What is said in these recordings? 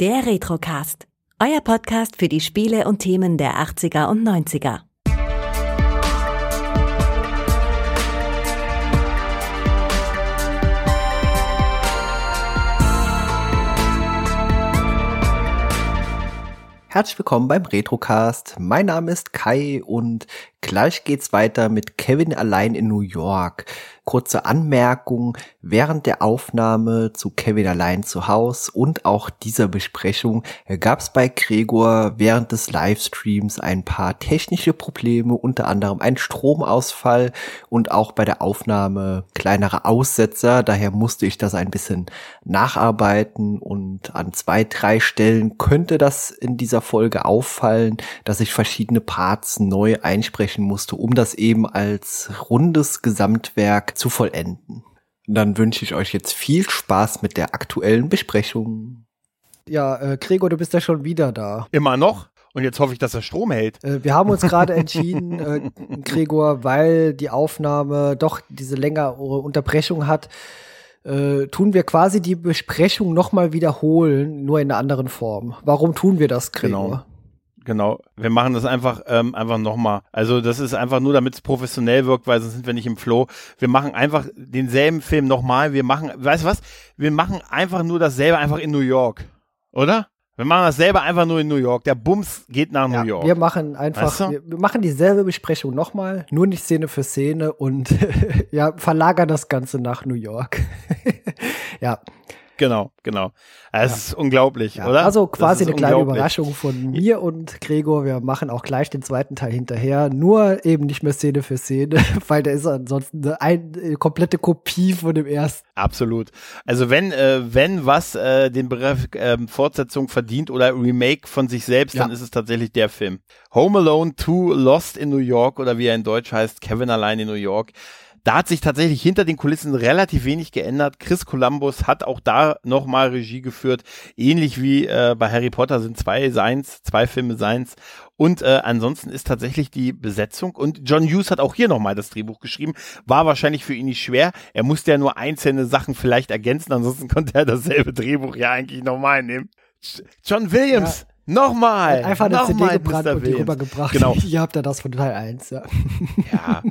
Der Retrocast. Euer Podcast für die Spiele und Themen der 80er und 90er. Herzlich willkommen beim Retrocast. Mein Name ist Kai und gleich geht's weiter mit Kevin allein in New York kurze Anmerkung während der Aufnahme zu Kevin allein zu Haus und auch dieser Besprechung gab es bei Gregor während des Livestreams ein paar technische Probleme, unter anderem ein Stromausfall und auch bei der Aufnahme kleinere Aussetzer. Daher musste ich das ein bisschen nacharbeiten und an zwei, drei Stellen könnte das in dieser Folge auffallen, dass ich verschiedene Parts neu einsprechen musste, um das eben als rundes Gesamtwerk zu vollenden. Dann wünsche ich euch jetzt viel Spaß mit der aktuellen Besprechung. Ja, äh, Gregor, du bist ja schon wieder da. Immer noch? Und jetzt hoffe ich, dass er Strom hält. Äh, wir haben uns gerade entschieden, äh, Gregor, weil die Aufnahme doch diese längere Unterbrechung hat, äh, tun wir quasi die Besprechung nochmal wiederholen, nur in einer anderen Form. Warum tun wir das, Gregor? Genau. Genau. Wir machen das einfach, ähm, einfach nochmal. Also das ist einfach nur, damit es professionell wirkt, weil sonst sind wir nicht im Flow. Wir machen einfach denselben Film nochmal. Wir machen, weißt du was? Wir machen einfach nur dasselbe einfach in New York. Oder? Wir machen dasselbe einfach nur in New York. Der Bums geht nach New York. Wir machen einfach, weißt du? wir machen dieselbe Besprechung nochmal, nur nicht Szene für Szene und ja, verlagern das Ganze nach New York. ja. Genau, genau. Es ja. ist unglaublich, ja. oder? Also quasi eine kleine Überraschung von mir und Gregor. Wir machen auch gleich den zweiten Teil hinterher. Nur eben nicht mehr Szene für Szene, weil der ist ansonsten eine, eine komplette Kopie von dem ersten. Absolut. Also wenn, äh, wenn was äh, den Begriff äh, Fortsetzung verdient oder Remake von sich selbst, ja. dann ist es tatsächlich der Film. Home Alone 2 Lost in New York oder wie er in Deutsch heißt, Kevin allein in New York. Da hat sich tatsächlich hinter den Kulissen relativ wenig geändert. Chris Columbus hat auch da nochmal Regie geführt. Ähnlich wie äh, bei Harry Potter sind zwei Seins, zwei Filme Seins. Und äh, ansonsten ist tatsächlich die Besetzung. Und John Hughes hat auch hier nochmal das Drehbuch geschrieben. War wahrscheinlich für ihn nicht schwer. Er musste ja nur einzelne Sachen vielleicht ergänzen. Ansonsten konnte er dasselbe Drehbuch ja eigentlich nochmal nehmen. John Williams. Ja Nochmal! Einfach eine CD gebrannt und die rübergebracht. Genau. Hier habt ihr das von Teil 1, ja. Ja,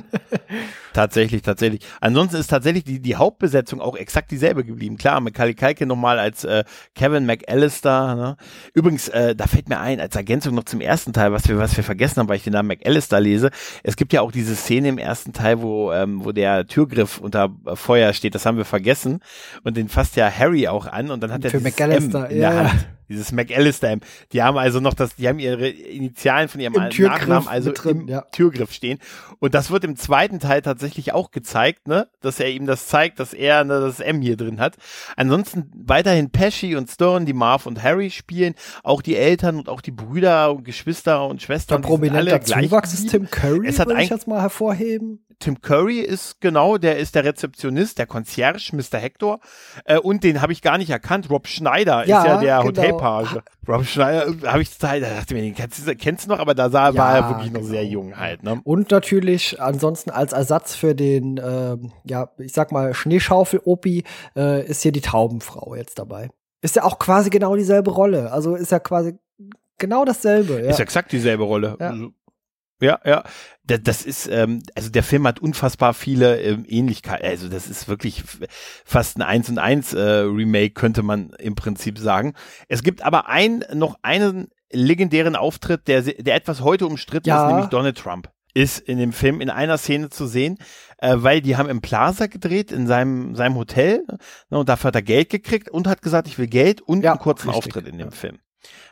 tatsächlich, tatsächlich. Ansonsten ist tatsächlich die, die Hauptbesetzung auch exakt dieselbe geblieben. Klar, Macaulay Kalke nochmal als äh, Kevin McAllister. Ne? Übrigens, äh, da fällt mir ein, als Ergänzung noch zum ersten Teil, was wir, was wir vergessen haben, weil ich den Namen McAllister lese. Es gibt ja auch diese Szene im ersten Teil, wo, ähm, wo der Türgriff unter Feuer steht. Das haben wir vergessen. Und den fasst ja Harry auch an und dann hat er Für McAllister, M in der Hand. Dieses McAllister. Die haben also noch das, die haben ihre Initialen von ihrem Im Nachnamen also drin, im ja. Türgriff stehen. Und das wird im zweiten Teil tatsächlich auch gezeigt, ne, dass er ihm das zeigt, dass er ne, das M hier drin hat. Ansonsten weiterhin Pesci und Stone, die Marv und Harry spielen, auch die Eltern und auch die Brüder und Geschwister und Schwestern. Der prominente Zuwachs ist Tim Curry, es hat will ich jetzt mal hervorheben. Tim Curry ist genau, der ist der Rezeptionist, der Concierge, Mr. Hector. Äh, und den habe ich gar nicht erkannt. Rob Schneider ja, ist ja der genau. Hotelpage. Rob Schneider äh, habe ich da dachte mir, den kennst du, kennst du noch, aber da sah, ja, war er wirklich genau. noch sehr jung halt. Ne? Und natürlich ansonsten als Ersatz für den, ähm, ja, ich sag mal, Schneeschaufel-Opi äh, ist hier die Taubenfrau jetzt dabei. Ist ja auch quasi genau dieselbe Rolle. Also ist ja quasi genau dasselbe. Ja. Ist exakt dieselbe Rolle. Ja. Also, ja, ja. Das, das ist, ähm, also der Film hat unfassbar viele ähm, Ähnlichkeiten. Also das ist wirklich fast ein Eins und Eins äh, Remake, könnte man im Prinzip sagen. Es gibt aber ein, noch einen legendären Auftritt, der, der etwas heute umstritten Ja. ist, nämlich Donald Trump. Ist in dem Film in einer Szene zu sehen, äh, weil die haben im Plaza gedreht, in seinem, seinem Hotel, ne, und dafür hat er Geld gekriegt und hat gesagt, ich will Geld und Ja, einen kurzen richtig. Auftritt in dem Film.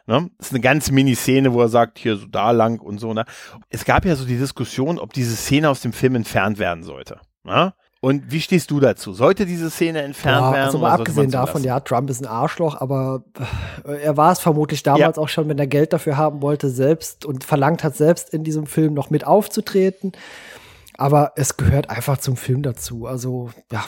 Ne? Das ist eine ganz Mini-Szene, wo er sagt, hier so da lang und so. Ne? Es gab ja so die Diskussion, ob diese Szene aus dem Film entfernt werden sollte. Ne? Und wie stehst du dazu? Sollte diese Szene entfernt Ja, werden? also mal abgesehen davon, ja, Trump ist ein Arschloch, aber äh, er war es vermutlich damals auch schon, wenn er Geld dafür haben wollte, selbst und verlangt hat, selbst in diesem Film noch mit aufzutreten. Aber es gehört einfach zum Film dazu. Also, ja,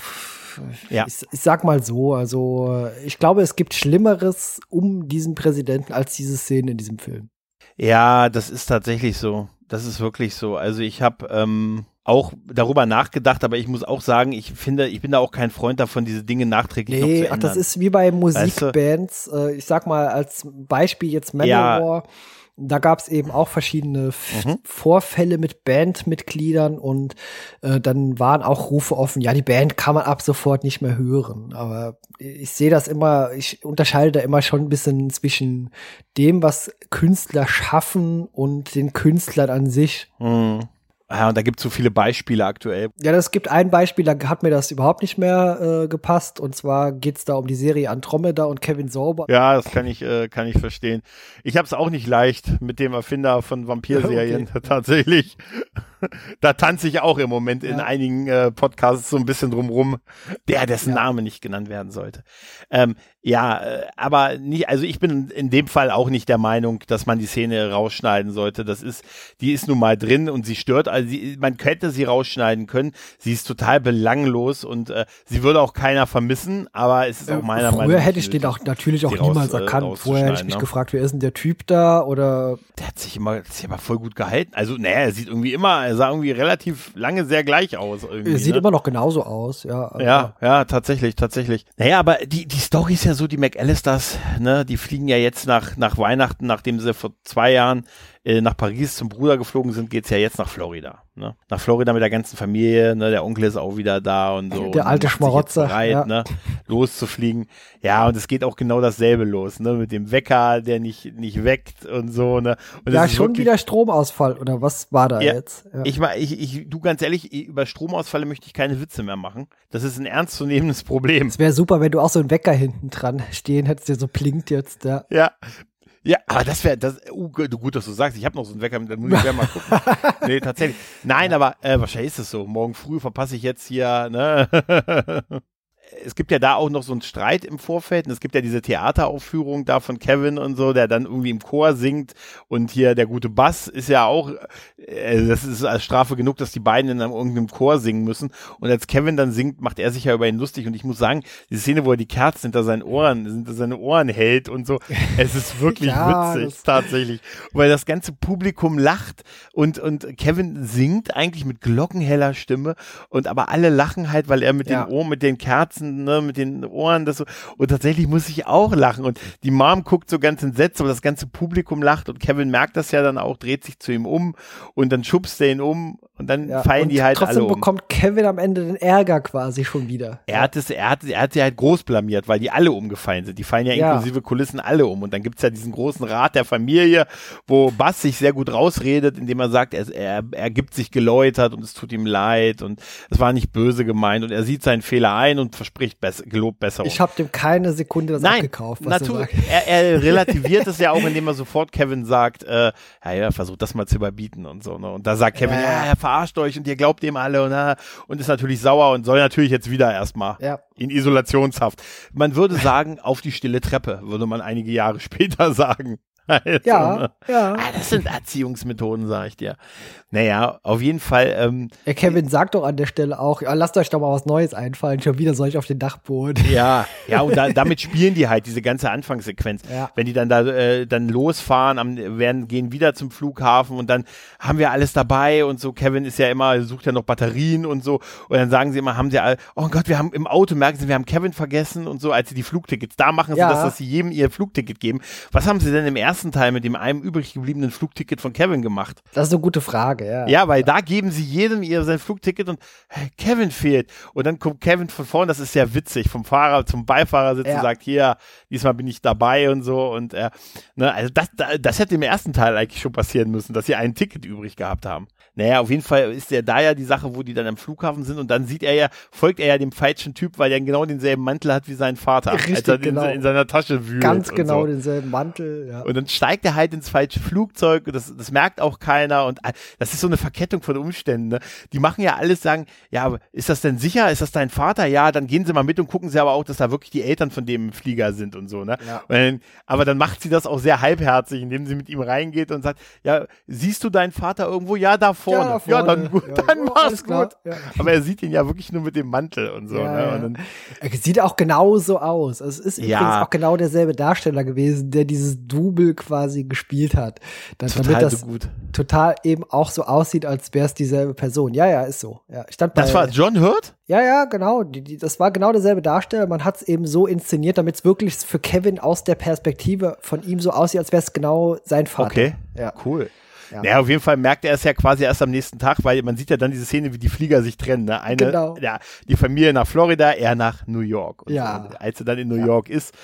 Ja. Ich, ich sag mal so, also ich glaube, es gibt Schlimmeres um diesen Präsidenten als diese Szene in diesem Film. Ja, das ist tatsächlich so. Das ist wirklich so. Also ich habe, ähm, auch darüber nachgedacht, aber ich muss auch sagen, ich finde, ich bin da auch kein Freund davon, diese Dinge nachträglich nee, noch zu ändern. Ach, das ist wie bei Musikbands. Weißt du? Ich sag mal als Beispiel jetzt Manowar. Ja da gab es eben auch verschiedene mhm. Vorfälle mit Bandmitgliedern und äh, dann waren auch Rufe offen, ja, die Band kann man ab sofort nicht mehr hören. Aber ich sehe das immer, ich unterscheide da immer schon ein bisschen zwischen dem, was Künstler schaffen und den Künstlern an sich. Mhm. Ja, und da gibt es so viele Beispiele aktuell. Ja, es gibt ein Beispiel, da hat mir das überhaupt nicht mehr äh, gepasst. Und zwar geht es da um die Serie Andromeda und Kevin Sorber. Ja, das kann ich, äh, kann ich verstehen. Ich habe es auch nicht leicht mit dem Erfinder von Vampirserien okay. tatsächlich. da tanze ich auch im Moment ja. in einigen äh, Podcasts so ein bisschen drumrum, der dessen ja. Name nicht genannt werden sollte. Ähm, ja, äh, aber nicht, also ich bin in dem Fall auch nicht der Meinung, dass man die Szene rausschneiden sollte. Das ist, die ist nun mal drin und sie stört, also sie, man könnte sie rausschneiden können. Sie ist total belanglos und äh, sie würde auch keiner vermissen, aber es ist auch meiner Früher Meinung nach. Früher hätte ich den auch natürlich auch niemals raus, äh, erkannt. Vorher hätte ich mich ne? gefragt, wer ist denn der Typ da oder. Der hat sich immer, sich aber voll gut gehalten. Also, naja, er sieht irgendwie immer, er sah irgendwie relativ lange sehr gleich aus. Irgendwie, sieht ne? immer noch genauso aus, ja. Ja, ja, tatsächlich, tatsächlich. Naja, aber die, die Story ist ja so, die McAllisters, ne, die fliegen ja jetzt nach, nach Weihnachten, nachdem sie vor zwei Jahren äh, nach Paris zum Bruder geflogen sind, geht's ja jetzt nach Florida. Ne? Nach Florida mit der ganzen Familie, ne? der Onkel ist auch wieder da und so. Der alte Schmarotzer. Bereit, ja. ne? loszufliegen. Ja, und es geht auch genau dasselbe los, ne? Mit dem Wecker, der nicht, nicht weckt und so, ne? Und ja, schon wieder Stromausfall, oder was war da ja, jetzt? Ja. Ich, ich, ich, du ganz ehrlich, über Stromausfälle möchte ich keine Witze mehr machen. Das ist ein ernstzunehmendes Problem. Es wäre super, wenn du auch so einen Wecker hinten dran stehen hättest, der so blinkt jetzt, ja. Ja, ja, aber das wäre das uh, gut, dass du sagst. Ich habe noch so einen Wecker, dann muss ich mal gucken. nee, tatsächlich. Nein, aber äh, wahrscheinlich ist es so. Morgen früh verpasse ich jetzt hier, ne? Es gibt ja da auch noch so einen Streit im Vorfeld. Und es gibt ja diese Theateraufführung da von Kevin und so, der dann irgendwie im Chor singt. Und hier der gute Bass ist ja auch, äh, das ist als Strafe genug, dass die beiden in einem, irgendeinem Chor singen müssen. Und als Kevin dann singt, macht er sich ja über ihn lustig. Und ich muss sagen, die Szene, wo er die Kerzen hinter seinen Ohren, hinter seine Ohren hält und so, es ist wirklich ja, witzig, tatsächlich. Weil das ganze Publikum lacht und, und Kevin singt eigentlich mit glockenheller Stimme und aber alle lachen halt, weil er mit ja. den Ohren, mit den Kerzen ne, mit den Ohren, das so. Und tatsächlich muss ich auch lachen. Und die Mom guckt so ganz entsetzt, aber das ganze Publikum lacht und Kevin merkt das ja dann auch, dreht sich zu ihm um und dann schubst er ihn um und dann ja, fallen und die halt alle um. Trotzdem bekommt Kevin am Ende den Ärger quasi schon wieder. Er hat es, er hat, er hat sie halt groß blamiert, weil die alle umgefallen sind. Die fallen ja, ja. inklusive Kulissen alle um. Und dann gibt's ja diesen großen Rat der Familie, wo Bass sich sehr gut rausredet, indem er sagt, er, er, er gibt sich geläutert und es tut ihm leid und es war nicht böse gemeint und er sieht seinen Fehler ein und verspricht bess gelobt Besserung. Ich habe dem keine Sekunde das Nein, abgekauft. Was natürlich, er, er relativiert es ja auch, indem er sofort Kevin sagt, äh, ja, ja, versucht das mal zu überbieten und so. Ne? Und da sagt Kevin, ja, ja verarscht euch und ihr glaubt dem alle und, und ist natürlich sauer und soll natürlich jetzt wieder erstmal ja. in Isolationshaft. Man würde sagen, auf die stille Treppe, würde man einige Jahre später sagen. Also, ja, ne? ja. Ah, das sind Erziehungsmethoden, sag ich dir. Naja, auf jeden Fall. Ähm, ja, Kevin sagt doch an der Stelle auch, ja, lasst euch doch mal was Neues einfallen, schon wieder soll ich auf den Dachboden. Ja, ja, und da, damit spielen die halt diese ganze Anfangssequenz. Ja. Wenn die dann da äh, dann losfahren, am, werden, gehen wieder zum Flughafen und dann haben wir alles dabei und so. Kevin ist ja immer, sucht ja noch Batterien und so. Und dann sagen sie immer, haben sie all, oh Gott, wir haben im Auto, merken sie, wir haben Kevin vergessen und so, als sie die Flugtickets, da machen sie ja. das, dass sie jedem ihr Flugticket geben. Was haben sie denn im ersten Teil mit dem einem übrig gebliebenen Flugticket von Kevin gemacht? Das ist eine gute Frage ja. Ja, weil da geben sie jedem ihr sein Flugticket und hey, Kevin fehlt. Und dann kommt Kevin von vorne, das ist sehr witzig, vom Fahrer zum Beifahrer sitzt ja. und sagt, hier, diesmal bin ich dabei und so. Und äh, ne, also das, das hätte im ersten Teil eigentlich schon passieren müssen, dass sie ein Ticket übrig gehabt haben. Naja, auf jeden Fall ist ja da ja die Sache, wo die dann am Flughafen sind und dann sieht er ja, folgt er ja dem falschen Typ, weil er genau denselben Mantel hat wie sein Vater. Richtig, als er genau. in, in, seiner Tasche wühlt. Ganz genau so. denselben Mantel, ja. Und dann steigt er halt ins falsche Flugzeug, das, das merkt auch keiner und äh, das ist so eine Verkettung von Umständen. Ne? Die machen ja alles, sagen, ja, ist das denn sicher? Ist das dein Vater? Ja, dann gehen sie mal mit und gucken sie aber auch, dass da wirklich die Eltern von dem Flieger sind und so. Ne? Ja. Dann, aber dann macht sie das auch sehr halbherzig, indem sie mit ihm reingeht und sagt, ja, siehst du deinen Vater irgendwo? Ja, da vorne. Ja, vorne. ja dann gut, ja. dann oh, mach's gut. Aber er sieht ihn ja wirklich nur mit dem Mantel und so. Ne? und dann, er sieht auch genauso aus. Also es ist übrigens auch genau derselbe Darsteller gewesen, der dieses Double Quasi gespielt hat. Dann, total damit das gut. total eben auch so aussieht, als wäre es dieselbe Person. Ja, ja, ist so. Ja, stand bei, das war John Hurt? Ja, ja, genau. Die, die, das war genau derselbe Darsteller. Man hat es eben so inszeniert, damit es wirklich für Kevin aus der Perspektive von ihm so aussieht, als wäre es genau sein Vater. Okay, ja. cool. Ja. Naja, auf jeden Fall merkt er es ja quasi erst am nächsten Tag, weil man sieht ja dann diese Szene, wie die Flieger sich trennen. Ne? Eine, genau. ja, die Familie nach Florida, er nach New York. Und ja. So. Als er dann in New ja. York ist,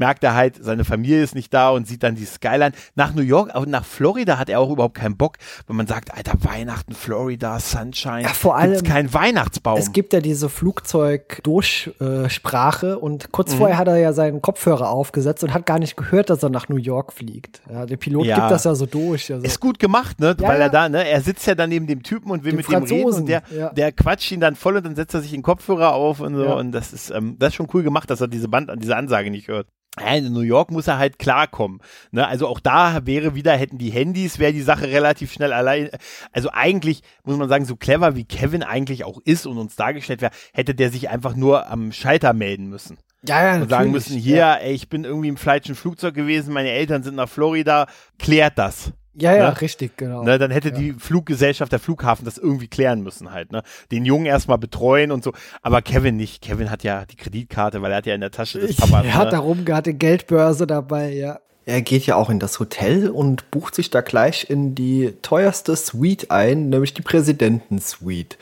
merkt er halt, seine Familie ist nicht da und sieht dann die Skyline. Nach New York, aber nach Florida hat er auch überhaupt keinen Bock, wenn man sagt, Alter, Weihnachten, Florida, Sunshine. Ja, vor allem. kein Weihnachtsbaum. Es gibt ja diese Flugzeug-Durchsprache und kurz mhm. vorher hat er ja seinen Kopfhörer aufgesetzt und hat gar nicht gehört, dass er nach New York fliegt. Ja, der Pilot ja. gibt das ja so durch. Also. Ist gut gemacht, ne? Weil er da, ne? Er sitzt ja dann neben dem Typen und will mit Franzosen. dem reden und der, der quatscht ihn dann voll und dann setzt er sich den Kopfhörer auf und so. Und das ist, ähm, das ist schon cool gemacht, dass er diese Band, diese Ansage nicht hört in New York muss er halt klarkommen. Ne? Also auch da wäre wieder, hätten die Handys, wäre die Sache relativ schnell allein. Also eigentlich muss man sagen, so clever wie Kevin eigentlich auch ist und uns dargestellt wäre, hätte der sich einfach nur am Schalter melden müssen. Ja, ja, und sagen müssen, hier, ja. ey, ich bin irgendwie im falschen Flugzeug gewesen, meine Eltern sind nach Florida, klärt das. Ja, ja, ne? richtig, genau. Ne, dann hätte ja. die Fluggesellschaft, der Flughafen das irgendwie klären müssen halt, ne? Den Jungen erstmal betreuen und so. Aber Kevin nicht. Kevin hat ja die Kreditkarte, weil er hat ja in der Tasche des Papas. Er hat ne? da rumgehabt, Geldbörse dabei, ja. Er geht ja auch in das Hotel und bucht sich da gleich in die teuerste Suite ein, nämlich die Präsidentensuite.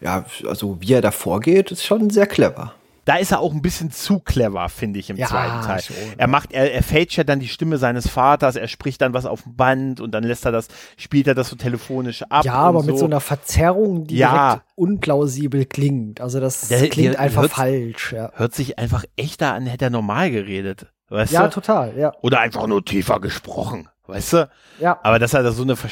Ja, also wie er da vorgeht, ist schon sehr clever da ist er auch ein bisschen zu clever, finde ich, im ja, zweiten Teil. Schon, er macht, er, er fälscht ja dann die Stimme seines Vaters, er spricht dann was auf dem Band und dann lässt er das, spielt er das so telefonisch ab. Ja, aber so. mit so einer Verzerrung, die ja. direkt unplausibel klingt. Also das der, klingt der, einfach hört, falsch. Ja. Hört sich einfach echter an, hätte er normal geredet. Weißt ja, du? total, ja. Oder einfach nur tiefer gesprochen. Weißt du? Ja. Aber dass er da so eine Ver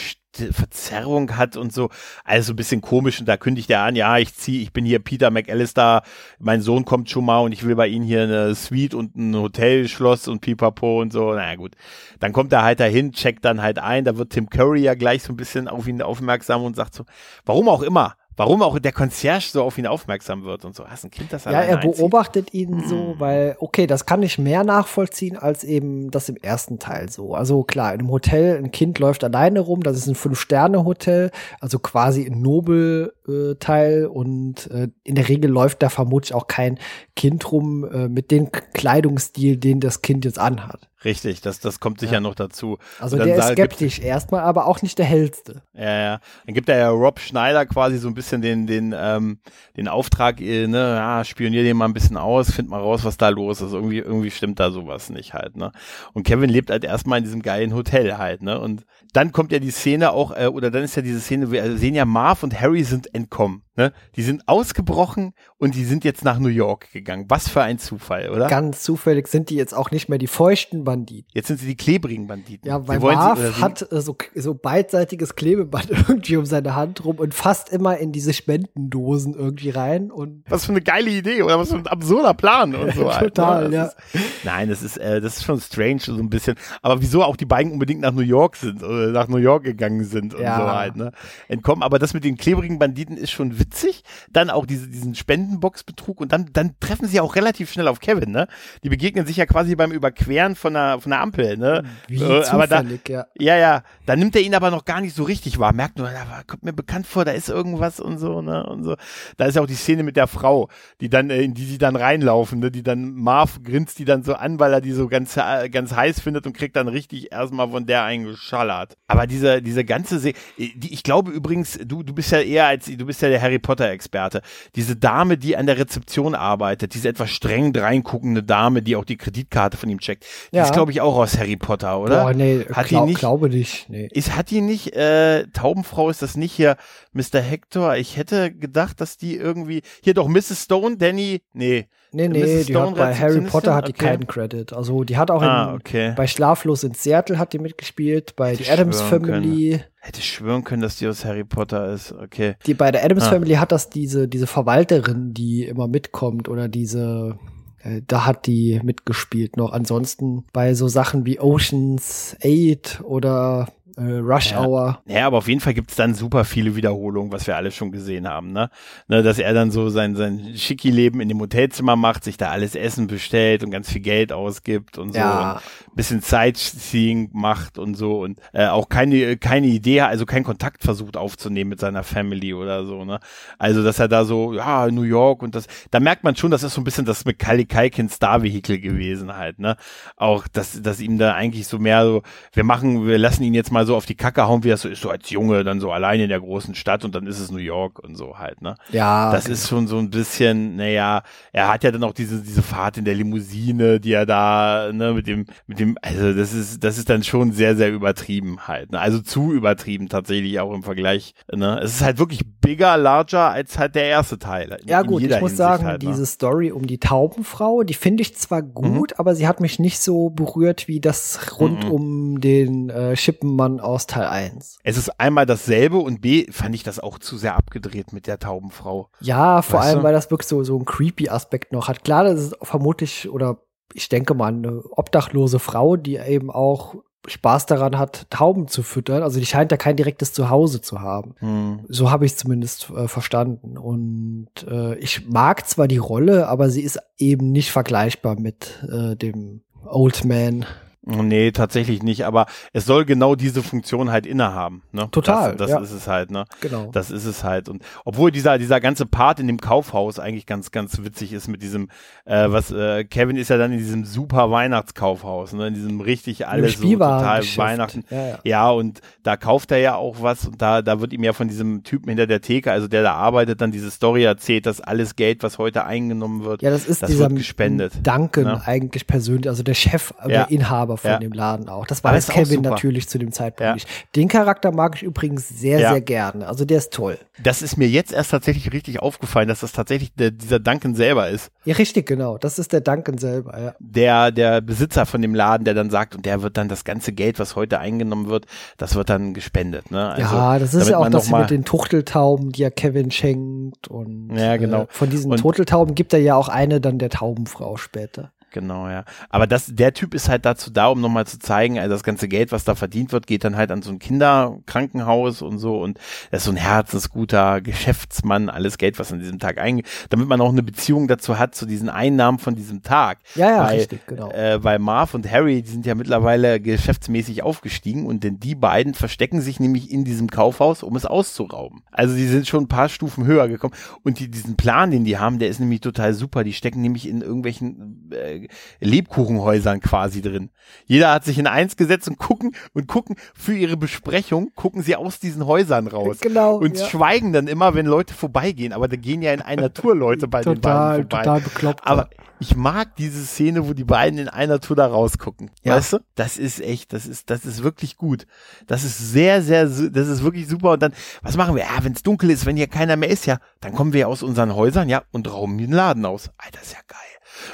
Verzerrung hat und so, also ein bisschen komisch und da kündigt er an, ja, ich zieh, ich bin hier Peter McAllister, mein Sohn kommt schon mal und ich will bei Ihnen hier eine Suite und ein Hotelschloss und pipapo und so, naja gut. Dann kommt er halt dahin, checkt dann halt ein, da wird Tim Curry ja gleich so ein bisschen auf ihn aufmerksam und sagt so, warum auch immer, warum auch der Concierge so auf ihn aufmerksam wird und so. Hast ein Kind, das Ja, er beobachtet einzieht? ihn so, hm. weil, okay, das kann ich mehr nachvollziehen als eben das im ersten Teil so. Also klar, in einem Hotel, ein Kind läuft alleine rum, das ist ein Fünf-Sterne-Hotel, also quasi ein Nobelteil äh, und äh, in der Regel läuft da vermutlich auch kein Kind rum äh, mit dem Kleidungsstil, den das Kind jetzt anhat. Richtig, das, das kommt sicher ja. noch dazu. Also der ist skeptisch erstmal, aber auch nicht der hellste. Ja, ja. Dann gibt er ja Rob Schneider quasi so ein bisschen den, den, ähm, den Auftrag, äh, ne, ja, spionier den mal ein bisschen aus, find mal raus, was da los ist. Irgendwie, irgendwie stimmt da sowas nicht halt, ne. Und Kevin lebt halt erstmal in diesem geilen Hotel halt, ne. Und dann kommt ja die Szene auch, äh, oder dann ist ja diese Szene, wir sehen ja Marv und Harry sind entkommen. Ne? Die sind ausgebrochen und die sind jetzt nach New York gegangen. Was für ein Zufall, oder? Ganz zufällig sind die jetzt auch nicht mehr die feuchten Banditen. Jetzt sind sie die klebrigen Banditen. Ja, weil Marv hat äh, so, so beidseitiges Klebeband irgendwie um seine Hand rum und fasst immer in diese Spendendosen irgendwie rein. Und was für eine geile Idee oder was für ein absurder Plan und so. Total, ja. Ist, nein, das ist, äh, das ist schon strange so ein bisschen. Aber wieso auch die beiden unbedingt nach New York sind oder nach New York gegangen sind und ja. so halt, ne? Entkommen. Aber das mit den klebrigen Banditen ist schon witzig witzig. Dann auch diese, diesen Spendenbox-Betrug und dann, dann treffen sie auch relativ schnell auf Kevin, ne? Die begegnen sich ja quasi beim Überqueren von einer, von einer Ampel, ne? Wie äh, aber da, ja. Ja, ja. Da nimmt er ihn aber noch gar nicht so richtig wahr. Merkt nur, da kommt mir bekannt vor, da ist irgendwas und so, ne? Und so. Da ist ja auch die Szene mit der Frau, die dann, äh, in die sie dann reinlaufen, ne? Die dann, Marv grinst die dann so an, weil er die so ganz, äh, ganz heiß findet und kriegt dann richtig erstmal von der eingeschallert. Aber diese, diese ganze, Se die, ich glaube übrigens, du, du bist ja eher als, du bist ja der Harry Potter-Experte. Diese Dame, die an der Rezeption arbeitet, diese etwas streng reinguckende Dame, die auch die Kreditkarte von ihm checkt, die ja. Ist, glaube ich, auch aus Harry Potter, oder? Boah, nee, hat glaub, die nicht, glaube nicht. Nee. Ist, hat die nicht, äh, Taubenfrau ist das nicht hier, Mr. Hector? Ich hätte gedacht, dass die irgendwie, hier doch Mrs. Stone, Danny, nee. Nee, nee, die hat bei Harry Potter hat die okay. keinen Credit. Also die hat auch ah, in, okay. bei Schlaflos in Seattle hat die mitgespielt, bei The Adams Family. Können. Hätte schwören können, dass die aus Harry Potter ist. Okay. Die bei der Adams ah. Family hat das diese diese Verwalterin, die immer mitkommt oder diese äh, da hat die mitgespielt noch. Ansonsten bei so Sachen wie Oceans 8 oder äh, Rush ja. Hour. Ja, aber auf jeden Fall gibt es dann super viele Wiederholungen, was wir alle schon gesehen haben, ne? ne dass er dann so sein, sein Schicki-Leben in dem Hotelzimmer macht, sich da alles Essen bestellt und ganz viel Geld ausgibt und so Ja. und bisschen Sightseeing macht und so und äh, auch keine, keine Idee, also keinen Kontakt versucht aufzunehmen mit seiner Family oder so, ne? Also, dass er da so, ja, New York und das, da merkt man schon, das ist so ein bisschen das Macaulay Culkin Star-Vehikel gewesen halt, ne? Auch, dass, dass ihm da eigentlich so mehr so, wir machen, wir lassen ihn jetzt mal so auf die Kacke hauen, wie das so ist, so als Junge, dann so allein in der großen Stadt und dann ist es New York und so halt, ne? Ja, Das ist schon so ein bisschen, naja, er hat ja dann auch diese, diese Fahrt in der Limousine, die er da, ne, mit dem, mit dem, also das ist, das ist dann schon sehr, sehr übertrieben halt, ne? Also zu übertrieben tatsächlich auch im Vergleich, ne? Es ist halt wirklich bigger, larger als halt der erste Teil. Ja gut, ich muss Hinsicht sagen, halt, ne? diese Story um die Taubenfrau, die finde ich zwar gut, aber sie hat mich nicht so berührt wie das rund Mhm. um den äh, Schippenmann aus Teil 1. Es ist einmal dasselbe und B, fand ich das auch zu sehr abgedreht mit der Taubenfrau. Ja, vor Weißt allem, du? weil das wirklich so, so einen creepy Aspekt noch hat. Klar, das ist vermutlich, oder ich denke mal, eine obdachlose Frau, die eben auch Spaß daran hat, Tauben zu füttern. Also die scheint ja kein direktes Zuhause zu haben. Hm. So habe ich es zumindest äh, verstanden. Und äh, ich mag zwar die Rolle, aber sie ist eben nicht vergleichbar mit äh, dem Old Man. Nee, tatsächlich nicht, aber es soll genau diese Funktion halt innehaben. Ne? Total, Das, das ja. ist es halt, ne? Genau. Das ist es halt. Und obwohl dieser, dieser ganze Part in dem Kaufhaus eigentlich ganz, ganz witzig ist mit diesem, äh, was, äh, Kevin ist ja dann in diesem super Weihnachtskaufhaus, ne? In diesem richtig alles so total. Weihnachten. Ja, ja. Ja, und da kauft er ja auch was und da, da wird ihm ja von diesem Typen hinter der Theke, also der da arbeitet, dann diese Story erzählt, dass alles Geld, was heute eingenommen wird, Ja, das ist das dieser wird gespendet. Duncan ne? eigentlich persönlich, also der Chef, Ja. der Inhaber von Ja. dem Laden auch. Das weiß Kevin natürlich zu dem Zeitpunkt Ja. nicht. Den Charakter mag ich übrigens sehr, Ja. sehr gerne. Also der ist toll. Das ist mir jetzt erst tatsächlich richtig aufgefallen, dass das tatsächlich der, dieser Duncan selber ist. Ja, richtig, genau. Das ist der Duncan selber, ja. Der, der Besitzer von dem Laden, der dann sagt, und der wird dann das ganze Geld, was heute eingenommen wird, das wird dann gespendet. Ne? Also, ja, das ist ja auch das mit den Tuchteltauben, die er Kevin schenkt. Und Ja, genau. äh, von diesen Und- Turteltauben gibt er ja auch eine dann der Taubenfrau später. Genau, ja. Aber das, der Typ ist halt dazu da, um nochmal zu zeigen, also das ganze Geld, was da verdient wird, geht dann halt an so ein Kinderkrankenhaus und so und er ist so ein herzensguter Geschäftsmann, alles Geld, was an diesem Tag eingeht, damit man auch eine Beziehung dazu hat, zu diesen Einnahmen von diesem Tag. Ja, ja, weil, richtig, genau. Äh, weil Marv und Harry, die sind ja mittlerweile geschäftsmäßig aufgestiegen und denn die beiden verstecken sich nämlich in diesem Kaufhaus, um es auszurauben. Also die sind schon ein paar Stufen höher gekommen und die, diesen Plan, den die haben, der ist nämlich total super. Die stecken nämlich in irgendwelchen äh, Lebkuchenhäusern quasi drin. Jeder hat sich in eins gesetzt und gucken und gucken für ihre Besprechung, gucken sie aus diesen Häusern raus. Genau, Und ja. schweigen dann immer, wenn Leute vorbeigehen. Aber da gehen ja in einer Tour Leute bei den Total, beiden vorbei. total bekloppt. Aber ich mag diese Szene, wo die beiden in einer Tour da rausgucken. Ja. Weißt du? Das ist echt, das ist, das ist wirklich gut. Das ist sehr, sehr, das ist wirklich super. Und dann, was machen wir? Ja, wenn es dunkel ist, wenn hier keiner mehr ist, ja, dann kommen wir aus unseren Häusern, ja, und rauben den Laden aus. Alter, ist ja geil.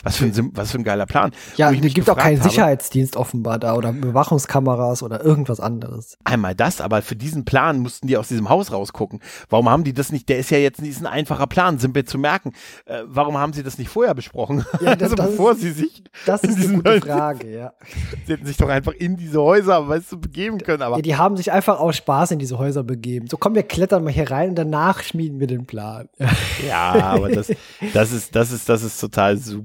Was für ein, was für ein geiler Plan. ja, es gibt auch keinen habe, Sicherheitsdienst offenbar da oder Überwachungskameras oder irgendwas anderes. Einmal das, aber für diesen Plan mussten die aus diesem Haus rausgucken. Warum haben die das nicht? Der ist ja jetzt nicht ein einfacher Plan, simpel zu merken. Äh, warum haben sie das nicht vorher besprochen? Ja, das- also das bevor ist- sie sich, Das ist eine gute Frage, ja. sie hätten sich doch einfach in diese Häuser, weißt du, begeben können. Aber ja. Die haben sich einfach aus Spaß in diese Häuser begeben. So, komm, wir klettern mal hier rein und danach schmieden wir den Plan. Ja, aber das, das ist, das ist, das ist total super.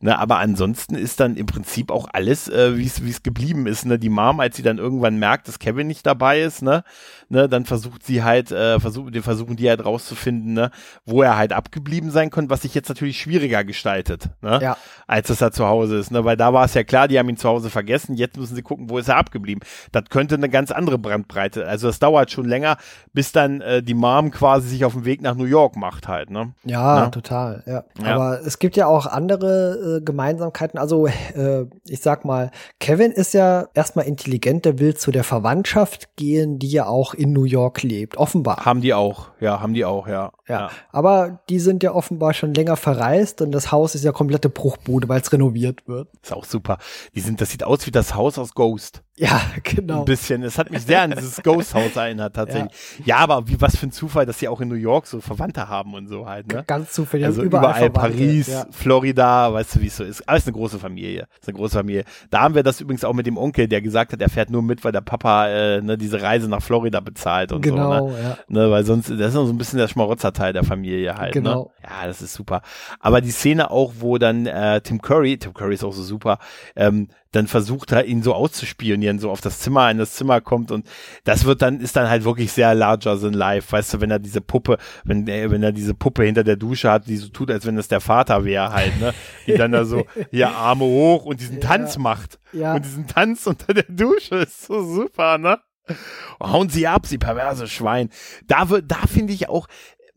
Ne, aber ansonsten ist dann im Prinzip auch alles, äh, wie es, geblieben ist. Ne, die Mom, als sie dann irgendwann merkt, dass Kevin nicht dabei ist, ne, ne, dann versucht sie halt, äh, versuchen, die versuchen die halt rauszufinden, ne, wo er halt abgeblieben sein könnte, was sich jetzt natürlich schwieriger gestaltet, ne, Ja. als dass er zu Hause ist, ne, weil da war es ja klar, die haben ihn zu Hause vergessen. Jetzt müssen sie gucken, wo ist er abgeblieben. Das könnte eine ganz andere Brandbreite. Also das dauert schon länger, bis dann äh, die Mom quasi sich auf den Weg nach New York macht halt, ne. Ja, Ja. total, ja. Ja. Aber es gibt ja auch andere äh, Gemeinsamkeiten. Also, äh, ich sag mal, Kevin ist ja erstmal intelligent, der will zu der Verwandtschaft gehen, die ja auch in New York lebt, offenbar. Haben die auch, ja, haben die auch, ja. Ja. ja. Aber die sind ja offenbar schon länger verreist und das Haus ist ja komplette Bruchbude, weil es renoviert wird. Ist auch super. Die sind, das sieht aus wie das Haus aus Ghost. Ja, genau. Ein bisschen. Es hat mich sehr an dieses Ghost-Haus erinnert, tatsächlich. Ja. ja. aber wie, was für ein Zufall, dass sie auch in New York so Verwandte haben und so halt, ne? Ganz zufällig. Also überall, überall Paris, ja. Florida, weißt du, wie es so ist. Alles eine große Familie. Ist eine große Familie. Da haben wir das übrigens auch mit dem Onkel, der gesagt hat, er fährt nur mit, weil der Papa äh, ne, diese Reise nach Florida bezahlt und genau, so. Ne? Ja. Ne, weil sonst, das ist noch so ein bisschen der Schmarotzerteil der Familie halt. Ne? Genau. Ne? Ja, das ist super. Aber die Szene auch, wo dann äh, Tim Curry, Tim Curry ist auch so super, ähm, dann versucht er ihn so auszuspionieren, so auf das Zimmer, in das Zimmer kommt und das wird dann, ist dann halt wirklich sehr larger than life, weißt du, wenn er diese Puppe, wenn er, wenn er diese Puppe hinter der Dusche hat, die so tut, als wenn es der Vater wäre halt, ne, die dann da so, hier Arme hoch und diesen ja. Tanz macht. Ja. Und diesen Tanz unter der Dusche ist so super, ne? Hauen sie ab, sie perverse Schwein. Da wird, da finde ich auch,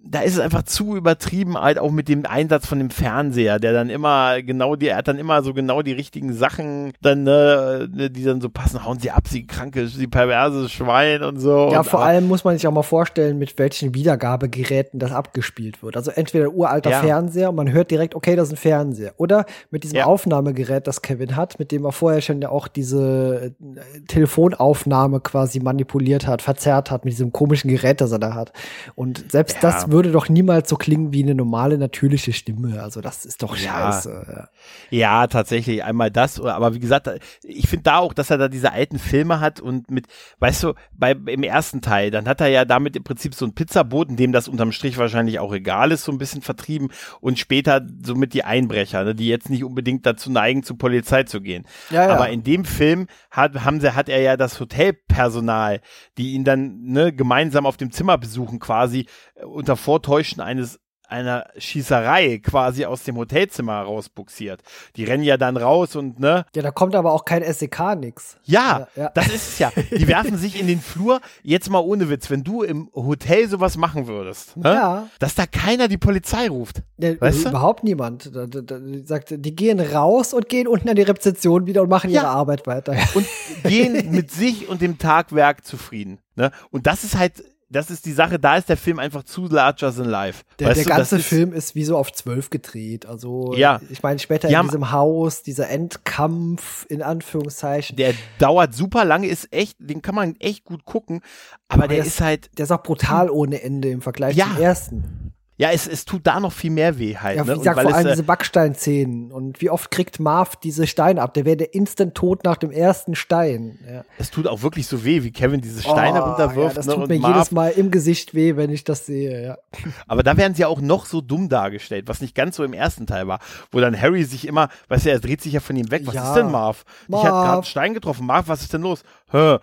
da ist es einfach zu übertrieben, halt auch mit dem Einsatz von dem Fernseher, der dann immer genau die, er hat dann immer so genau die richtigen Sachen, dann, ne, die dann so passen, hauen sie ab, sie kranke, sie perverse Schwein und so. Ja, und, vor allem muss man sich auch mal vorstellen, mit welchen Wiedergabegeräten das abgespielt wird. Also entweder uralter ja. Fernseher und man hört direkt, okay, das ist ein Fernseher. Oder mit diesem ja. Aufnahmegerät, das Kevin hat, mit dem er vorher schon ja auch diese äh, Telefonaufnahme quasi manipuliert hat, verzerrt hat, mit diesem komischen Gerät, das er da hat. Und selbst ja. das würde doch niemals so klingen wie eine normale, natürliche Stimme. Also das ist doch scheiße. Ja, ja tatsächlich. Einmal das, aber wie gesagt, ich finde da auch, dass er da diese alten Filme hat und mit, weißt du, bei, im ersten Teil, dann hat er ja damit im Prinzip so einen Pizzaboten, dem das unterm Strich wahrscheinlich auch egal ist, so ein bisschen vertrieben und später somit die Einbrecher, ne, die jetzt nicht unbedingt dazu neigen, zur Polizei zu gehen. Ja, ja. Aber in dem Film hat, haben sie, hat er ja das Hotelpersonal, die ihn dann ne, gemeinsam auf dem Zimmer besuchen, quasi äh, unter Vortäuschen eines einer Schießerei quasi aus dem Hotelzimmer rausbuxiert. Die rennen ja dann raus und ne. Ja, da kommt aber auch kein SEK nix. Ja, ja, ja, das ist es ja. Die werfen sich in den Flur. Jetzt mal ohne Witz, wenn du im Hotel sowas machen würdest, ne? Ja. Dass da keiner die Polizei ruft. Ja, weißt du? Überhaupt niemand. Da, da, da, sagt, die gehen raus und gehen unten an die Rezeption wieder und machen ihre Arbeit weiter. Und gehen mit sich und dem Tagwerk zufrieden. Ne? Und das ist halt das ist die Sache, da ist der Film einfach zu larger than life. Der, der du, ganze Film ist wie so auf zwölf gedreht. Also, ja. ich meine, später in diesem Haus, dieser Endkampf, in Anführungszeichen. Der dauert super lange, ist echt, den kann man echt gut gucken, aber, aber der ist, ist, halt. Der ist auch brutal ohne Ende im Vergleich ja. zum ersten. Ja, es, es tut da noch viel mehr weh halt. Ja, ne? wie gesagt, vor allem äh, diese Backsteinzähnen. Und wie oft kriegt Marv diese Steine ab? Der wäre der instant tot nach dem ersten Stein. Ja. Es tut auch wirklich so weh, wie Kevin diese Steine oh, runterwirft. Ja, das ne? tut mir Marv, jedes Mal im Gesicht weh, wenn ich das sehe, ja. Aber da werden sie auch noch so dumm dargestellt, was nicht ganz so im ersten Teil war. Wo dann Harry sich immer, weißt du, er dreht sich ja von ihm weg. Was ja. ist denn Marv? Marv. Ich habe gerade einen Stein getroffen. Marv, was ist denn los? Hä?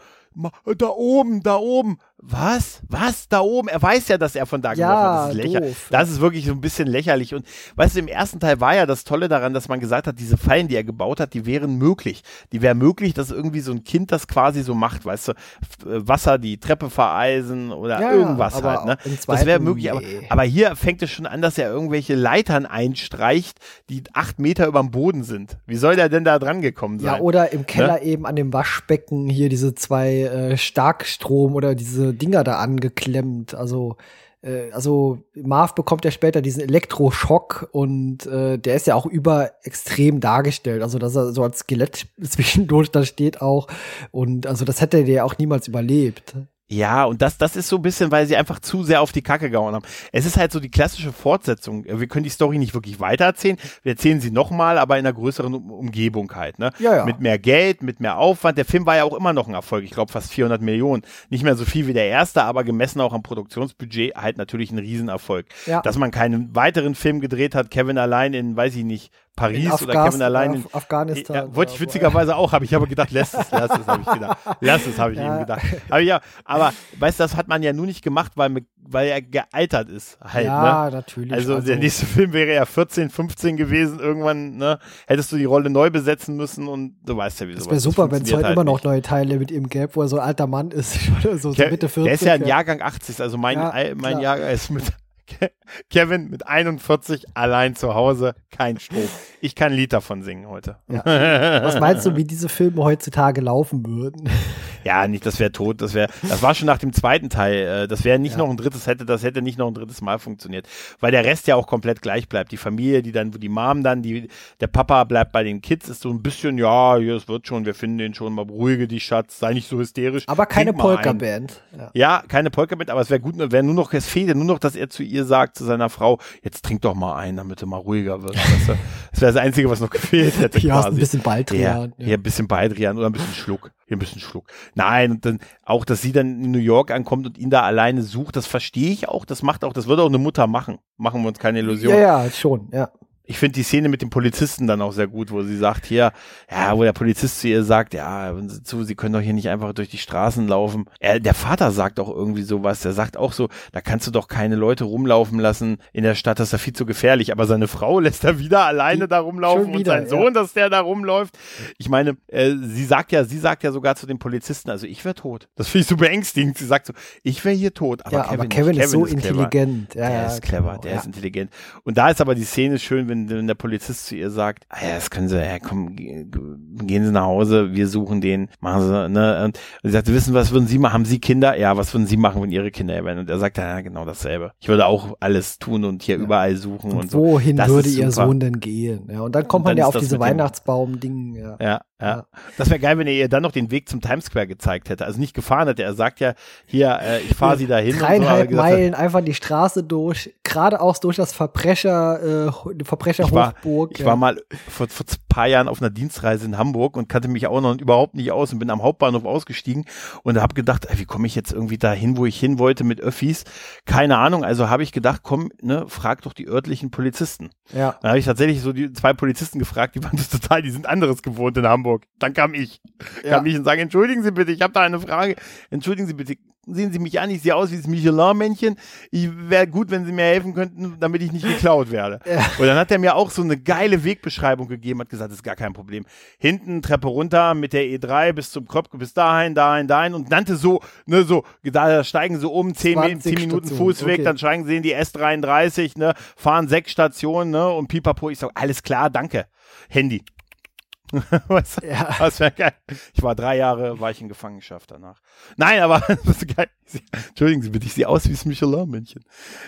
Da oben, da oben was? Was? Da oben? Er weiß ja, dass er von da ja, geworfen hat. Das ist lächerlich. Das ist wirklich so ein bisschen lächerlich. Und weißt du, im ersten Teil war ja das Tolle daran, dass man gesagt hat, diese Fallen, die er gebaut hat, die wären möglich. Die wären möglich, dass irgendwie so ein Kind das quasi so macht, weißt du, Wasser, die Treppe vereisen oder ja, irgendwas halt. Ne? Das wäre möglich. Aber, aber, hier fängt es schon an, dass er irgendwelche Leitern einstreicht, die acht Meter über dem Boden sind. Wie soll der denn da dran gekommen sein? Ja, oder im Keller ne? eben an dem Waschbecken hier diese zwei äh, Starkstrom oder diese Dinger da angeklemmt. Also, äh, also Marv bekommt ja später diesen Elektroschock und äh, der ist ja auch über extrem dargestellt. Also, dass er so als Skelett zwischendurch da steht auch. Und also das hätte der ja auch niemals überlebt. Ja, und das, das ist so ein bisschen, weil sie einfach zu sehr auf die Kacke gehauen haben. Es ist halt so die klassische Fortsetzung. Wir können die Story nicht wirklich weitererzählen. Wir erzählen sie nochmal, aber in einer größeren Umgebung halt, ne? Ja, ja. Mit mehr Geld, mit mehr Aufwand. Der Film war ja auch immer noch ein Erfolg. Ich glaube fast 400 Millionen. Nicht mehr so viel wie der erste, aber gemessen auch am Produktionsbudget halt natürlich ein Riesenerfolg. Ja. Dass man keinen weiteren Film gedreht hat, Kevin allein in, weiß ich nicht, Paris Afgas oder Kevin allein in Afghanistan. Ja, wollte ich witzigerweise auch, habe ich aber gedacht, lass es, lass es, habe ich gedacht. Lass es, habe ich ja. eben gedacht. Aber ja, aber weißt du, das hat man ja nur nicht gemacht, weil, weil er gealtert ist halt. Ja, ne? natürlich. Also, also, der nächste Film wäre ja 14, 15 gewesen. Irgendwann, ne, hättest du die Rolle neu besetzen müssen und du weißt ja, wie Das wäre super, wenn es heute halt immer noch neue Teile mit ihm gäbe, wo er so ein alter Mann ist, so, so Mitte 40. Der ist ja ein Jahrgang 80, also mein, ja, mein Jahrgang ist mit Kevin mit 41 allein zu Hause, kein Strom. Ich kann ein Lied davon singen heute. Ja. Was meinst du, wie diese Filme heutzutage laufen würden? Ja, nicht, das wäre tot, das wäre, das war schon nach dem zweiten Teil, äh, das wäre nicht Ja. noch ein drittes, hätte, das hätte nicht noch ein drittes Mal funktioniert, weil der Rest ja auch komplett gleich bleibt. Die Familie, die dann, wo die Mom dann, die, der Papa bleibt bei den Kids, ist so ein bisschen, ja, ja, es wird schon, wir finden den schon, mal beruhige dich, Schatz, sei nicht so hysterisch. Aber keine. Polka-Band. Ja. Ja, keine Polka-Band, aber es wäre gut, wäre nur noch, es fehlte nur noch, dass er zu ihr sagt, zu seiner Frau, jetzt trink doch mal ein, damit du mal ruhiger wirst. Das wäre das Einzige, was noch gefehlt hätte. Quasi. ein bisschen Ja, Baldrian. hier ein bisschen Beidrian oder ein bisschen Schluck. Hier ein bisschen Schluck. Nein, und dann auch, dass sie dann in New York ankommt und ihn da alleine sucht, das verstehe ich auch. Das macht auch, das würde auch eine Mutter machen. Machen wir uns keine Illusion. Ja, ja, schon, ja. Ich finde die Szene mit dem Polizisten dann auch sehr gut, wo sie sagt, hier, ja, wo der Polizist zu ihr sagt, ja, zu, Sie können doch hier nicht einfach durch die Straßen laufen. Er, der Vater sagt auch irgendwie sowas, der sagt auch so, da kannst du doch keine Leute rumlaufen lassen in der Stadt, das ist ja viel zu gefährlich. Aber seine Frau lässt er wieder alleine da rumlaufen Schon und wieder, sein Sohn, dass der da rumläuft. Ich meine, äh, sie sagt ja, sie sagt ja sogar zu den Polizisten, also ich wäre tot. Das finde ich so beängstigend. Sie sagt so, ich wäre hier tot. Aber ja, Kevin, aber nicht. Kevin ist so clever. intelligent. Ja, Der ja, ist clever, genau, der ja. ist intelligent. Und da ist aber die Szene schön, wenn, wenn der Polizist zu ihr sagt, ah ja, das können Sie, ja, komm, ge- ge- gehen Sie nach Hause, wir suchen den, machen Sie, ne, und sie sagt, wissen was würden Sie machen? Haben Sie Kinder? Ja, was würden Sie machen, wenn Ihre Kinder wären? Und er sagt, ja, genau dasselbe. Ich würde auch alles tun und hier überall suchen und, Und so. wohin würde ihr super. Sohn denn gehen? Ja, und dann kommt Und man dann ja auf diese mit dem- Weihnachtsbaum-Ding. Ja. Ja, ja. Das wäre geil, wenn er ihr dann noch den Weg zum Times Square gezeigt hätte. Also nicht gefahren hätte. Er sagt ja, hier, äh, ich fahre Sie dahin. und so, Dreieinhalb gesagt hat, Meilen einfach die Straße durch, geradeaus durch das Verbrecher, äh, die Ich war, Verbrecherhochburg. ich ja. war mal vor, vor ein paar Jahren auf einer Dienstreise in Hamburg und kannte mich auch noch überhaupt nicht aus und bin am Hauptbahnhof ausgestiegen und habe gedacht, ey, wie komme ich jetzt irgendwie dahin, wo ich hin wollte mit Öffis? Keine Ahnung. Also habe ich gedacht, komm, ne, frag doch die örtlichen Polizisten. ja. Dann habe ich tatsächlich so die zwei Polizisten gefragt, die waren das total, die sind anderes gewohnt in Hamburg. Dann kam ich, Ja. kam ich und sage, entschuldigen Sie bitte, ich habe da eine Frage. Entschuldigen Sie bitte, sehen Sie mich an, ich sehe aus wie das Michelin-Männchen. Ich wäre gut, wenn Sie mir helfen könnten, damit ich nicht geklaut werde. Ja. Und dann hat er mir auch so eine geile Wegbeschreibung gegeben, hat gesagt, das ist gar kein Problem. Hinten Treppe runter mit der E3 bis zum Kopf, bis dahin, dahin, dahin und nannte so, ne, so, da steigen sie um, 10, 20 10 Minuten Stationen, Fußweg, okay. dann steigen sie in die S33, ne, fahren sechs Stationen, ne, und pipapo. Ich sag, alles klar, danke. Handy. was, Ja. was wäre geil. Ich war drei Jahre, war ich in Gefangenschaft danach. Nein, aber das ist geil. Entschuldigen Sie bitte, ich sehe aus wie das Michelin-Männchen.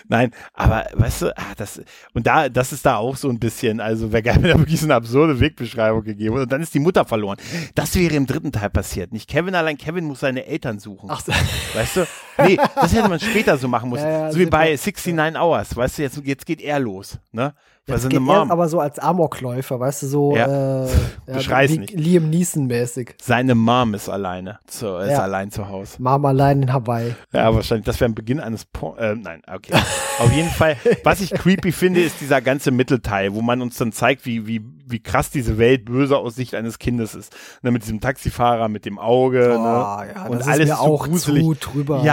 Nein, aber weißt du, ah, das, und da, das ist da auch so ein bisschen, also wäre geil, wenn da wirklich so eine absurde Wegbeschreibung gegeben. Und dann ist die Mutter verloren. Das wäre im dritten Teil passiert. Nicht Kevin allein, Kevin muss seine Eltern suchen. Ach so. Weißt du? Nee, das hätte man später so machen müssen. Ja, ja, so wie bei wir- 69 Hours. Weißt du, jetzt, jetzt geht er los. Ne? Seine geht Mom- erst aber so als Amokläufer, weißt du, so Ja. äh, nicht. Liam Neeson-mäßig. Seine Mom ist alleine. Zu, ist Ja. allein zu Hause. Mama allein in Hawaii. Ja, wahrscheinlich. Das wäre ein Beginn eines Porn. Äh, nein, okay. Auf jeden Fall. Was ich creepy finde, ist dieser ganze Mittelteil, wo man uns dann zeigt, wie, wie, wie krass diese Welt böse aus Sicht eines Kindes ist. Ne, mit diesem Taxifahrer, mit dem Auge. Oh, ne? ja, und alles ist so auch gruselig. zu drüber. Ja,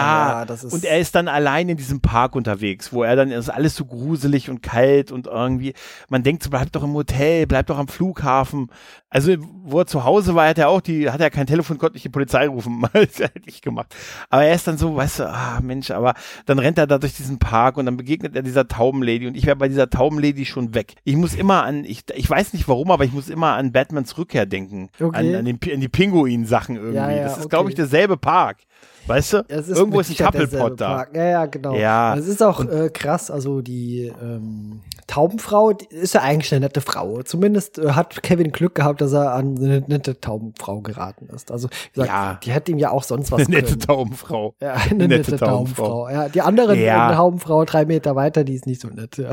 Ja, das ist- und er ist dann allein in diesem Park unterwegs, wo er dann ist alles so gruselig und kalt und irgendwie, man denkt so, bleib doch im Hotel, bleib doch am Flughafen. Also, wo er zu Hause war, hat er auch die, hat er kein Telefon, konnte nicht die Polizei rufen. das hätte ich gemacht. Aber er ist dann so, weißt du, ah, Mensch, aber dann rennt er da durch diesen Park und dann begegnet er dieser Taubenlady und ich wäre bei dieser Taubenlady schon weg. Ich muss immer an, ich, ich weiß nicht warum, aber ich muss immer an Batmans Rückkehr denken. Okay. An, an, den, an die Pinguin-Sachen irgendwie. Ja, ja, das ist, okay. glaube ich, derselbe Park. Weißt du? Ist Irgendwo ist ein Couplepot da. Park. Ja, ja, genau. Ja. Es ist auch äh, krass, also die ähm, Taubenfrau ist ja eigentlich eine nette Frau. Zumindest äh, hat Kevin Glück gehabt, dass er an eine nette Taubenfrau geraten ist. Also, wie gesagt, Ja. die hätte ihm ja auch sonst was Eine nette können. Taubenfrau. Ja, eine nette, Taubenfrau. Ja, die andere Ja. Taubenfrau drei Meter weiter, die ist nicht so nett. Ja,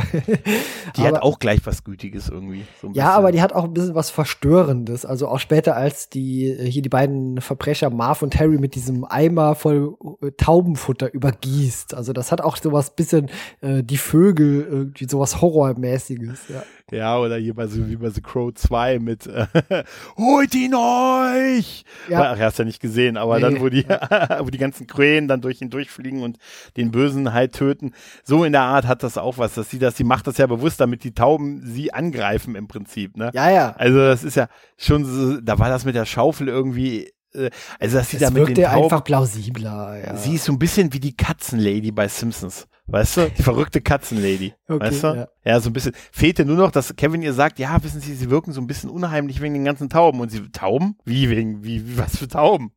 Die aber, hat auch gleich was Gütiges irgendwie. So ja, aber die hat auch ein bisschen was Verstörendes. Also auch später, als die äh, hier die beiden Verbrecher Marv und Harry mit diesem Eimer voll äh, Taubenfutter übergießt. Also das hat auch sowas bisschen äh, die Vögel irgendwie sowas Horrormäßiges. Ja. Ja, oder hier bei so wie bei The Crow 2 mit äh, Holt ihn euch! Ja. Ach, hast ja nicht gesehen, aber Nee. dann, wo die, wo die ganzen Krähen dann durch ihn durchfliegen und den Bösen halt töten. So in der Art hat das auch was, dass sie das, sie macht das ja bewusst, damit die Tauben sie angreifen im Prinzip, ne? ja, ja. Also das ist ja schon so, da war das mit der Schaufel irgendwie, also dass sie da Es mit den Tauben, einfach plausibler. Ja. sie ist so ein bisschen wie die Katzenlady bei Simpsons. Weißt du? Die verrückte Katzenlady. Okay, weißt du? ja. Ja. so ein bisschen. Fehlte nur noch, dass Kevin ihr sagt, ja, wissen Sie, Sie wirken so ein bisschen unheimlich wegen den ganzen Tauben. Und sie, Tauben? Wie, wegen, wie was für Tauben?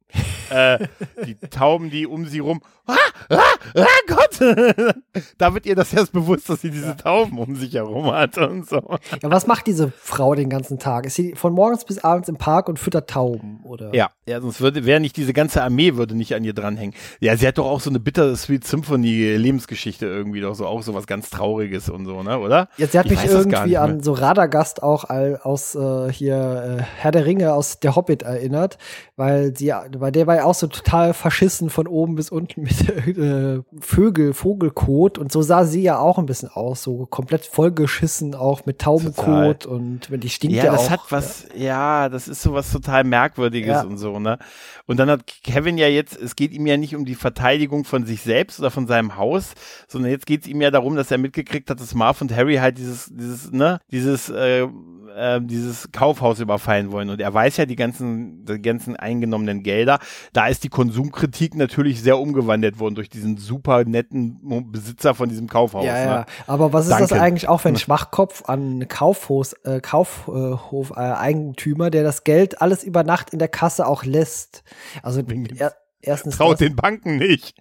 Äh, die Tauben, die um sie rum. Ah, ah, ah Gott! da wird ihr das erst bewusst, dass sie diese ja. Tauben um sich herum hat und so. Ja, was macht diese Frau den ganzen Tag? Ist sie von morgens bis abends im Park und füttert Tauben, oder? Ja, ja sonst würde, wäre nicht diese ganze Armee würde nicht an ihr dranhängen. Ja, sie hat doch auch so eine bittere Sweet Symphony Lebensgeschichte irgendwie doch so auch so was ganz Trauriges und so, ne, oder? Ja, sie hat ich mich irgendwie an so Radagast auch aus äh, hier äh, Herr der Ringe aus der Hobbit erinnert, weil sie, bei der war ja auch so total verschissen von oben bis unten mit äh, Vögel, Vogelkot und so sah sie ja auch ein bisschen aus, so komplett vollgeschissen auch mit Taubenkot total. und wenn die stinkt ja, ja das auch, hat was, ja. ja. das ist so was total merkwürdiges ja. und so, ne? Und dann hat Kevin ja jetzt, es geht ihm ja nicht um die Verteidigung von sich selbst oder von seinem Haus, sondern jetzt geht es ihm ja darum, dass er mitgekriegt hat, dass Marv und Harry halt dieses, dieses, ne, dieses äh, äh, dieses Kaufhaus überfallen wollen. Und er weiß ja die ganzen, die ganzen eingenommenen Gelder. Da ist die Konsumkritik natürlich sehr umgewandelt worden durch diesen super netten Besitzer von diesem Kaufhaus. Ja, ne? ja. Aber was ist Danke. das eigentlich auch für ein Schwachkopf an Kaufhaus, äh, Kaufhof, äh, Eigentümer, der das Geld alles über Nacht in der Kasse auch lässt? Also er, erstens traut den Banken nicht.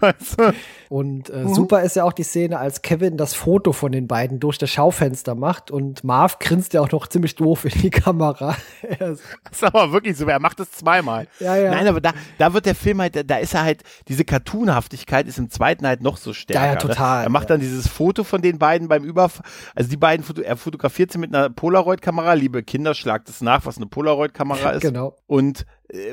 Weißt du? Und äh, mhm. super ist ja auch die Szene, als Kevin das Foto von den beiden durch das Schaufenster macht und Marv grinst ja auch noch ziemlich doof in die Kamera. das ist aber wirklich so, er macht es zweimal. Ja, ja. Nein, aber da, da wird der Film halt, da ist er halt, diese Cartoonhaftigkeit ist im zweiten halt noch so stärker. Ja, ja ne? total. Ne? Er macht dann dieses Foto von den beiden beim Überfall, also die beiden, er fotografiert sie mit einer Polaroid-Kamera, liebe Kinder, schlagt es nach, was eine Polaroid-Kamera ist. Genau. Und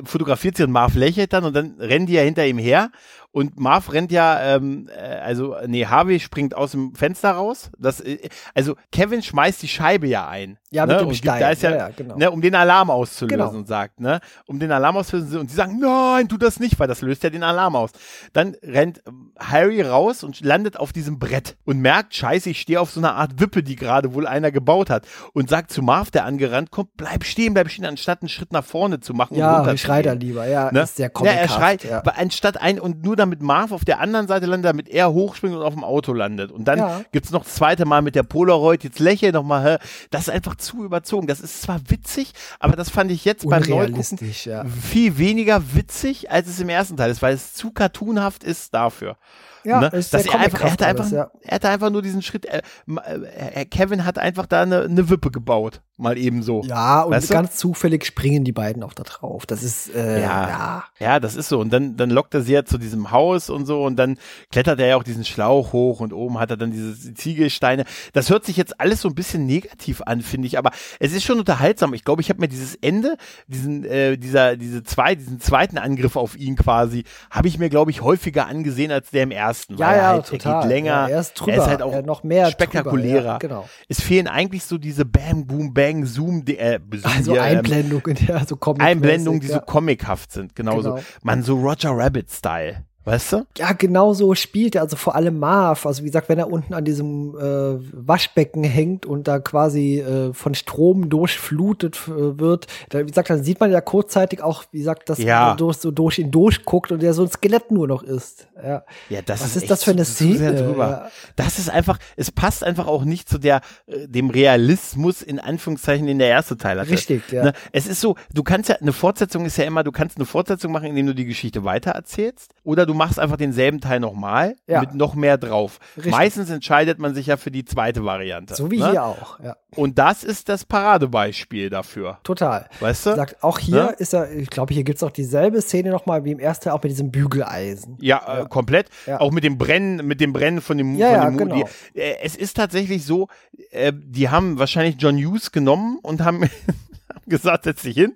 fotografiert sie und Marv lächelt dann und dann rennen die ja hinter ihm her und Marv rennt ja, ähm, äh, also, nee, Harvey springt aus dem Fenster raus. Das, äh, also, Kevin schmeißt die Scheibe ja ein. Ja, ne? mit dem Stein. Da ist ja, ja, ja genau. ne, um den Alarm auszulösen genau. und sagt, ne, um den Alarm auszulösen. Und sie sagen, nein, tu das nicht, weil das löst ja den Alarm aus. Dann rennt ähm, Harry raus und landet auf diesem Brett und merkt, scheiße, ich stehe auf so einer Art Wippe, die gerade wohl einer gebaut hat. Und sagt zu Marv, der angerannt kommt, bleib stehen, bleib stehen, anstatt einen Schritt nach vorne zu machen. Ja, und schreit er lieber, ja, ne? ist sehr Ja, er schreit, ja. anstatt ein, und nur damit Marv auf der anderen Seite landet, damit er hochspringt und auf dem Auto landet. Und dann ja. es noch das zweite Mal mit der Polaroid, jetzt lächle noch mal, das ist einfach zu überzogen. Das ist zwar witzig, aber das fand ich jetzt beim Neugucken ja. viel weniger witzig, als es im ersten Teil ist, weil es zu cartoonhaft ist dafür. Ja, ne? ist Dass er, einfach, er, hatte einfach, ja. er hatte einfach nur diesen Schritt. Äh, äh, Kevin hat einfach da eine, eine Wippe gebaut, mal eben so. Ja, und weißt ganz du? zufällig springen die beiden auch da drauf. Das ist äh, ja, ja, ja, das ist so. Und dann dann lockt er sie ja zu diesem Haus und so und dann klettert er ja auch diesen Schlauch hoch und oben hat er dann diese Ziegelsteine. Das hört sich jetzt alles so ein bisschen negativ an, finde ich, aber es ist schon unterhaltsam. Ich glaube, ich habe mir dieses Ende, diesen äh, dieser diese zwei, diesen zweiten Angriff auf ihn quasi, habe ich mir glaube ich häufiger angesehen als der im ersten ersten. Ja, ja, halt, total. Er geht länger. Ja, er ist drüber. Er ist halt auch noch mehr spektakulärer. Ja, genau. Es fehlen eigentlich so diese Bam, Boom, Bang, Zoom, äh, Zoom also die, Einblendungen, ähm, ja, so Comic Einblendungen, die so comichaft sind, genauso. Genau. Man so Roger Rabbit-Style. Weißt du? Ja, genau so spielt er, also vor allem Marv. Also wie gesagt, wenn er unten an diesem äh, Waschbecken hängt und da quasi äh, von Strom durchflutet äh, wird, da, wie gesagt, dann sieht man ja kurzzeitig auch, wie gesagt, dass ja. er durch, so durch ihn durchguckt und er so ein Skelett nur noch ist. Ja, ja das Was ist, ist das für eine Szene? Ja. Das ist einfach, es passt einfach auch nicht zu der, äh, dem Realismus in Anführungszeichen, in der erste Teil hatte. Richtig, ja. Ne? Es ist so, du kannst ja, eine Fortsetzung ist ja immer, du kannst eine Fortsetzung machen, indem du die Geschichte weitererzählst oder du machst einfach denselben Teil nochmal ja. mit noch mehr drauf. Richtig. Meistens entscheidet man sich ja für die zweite Variante. So wie ne? hier auch, ja. Und das ist das Paradebeispiel dafür. Total. Weißt du? Sagt, auch hier ne? ist er, ich glaube, hier gibt es auch dieselbe Szene nochmal wie im ersten Teil, auch mit diesem Bügeleisen. Ja, ja. Äh, komplett. Ja. Auch mit dem Brennen, mit dem Brennen von dem, ja, von dem ja, genau. Die, äh, es ist tatsächlich so, äh, die haben wahrscheinlich John Hughes genommen und haben gesagt, setz dich hin.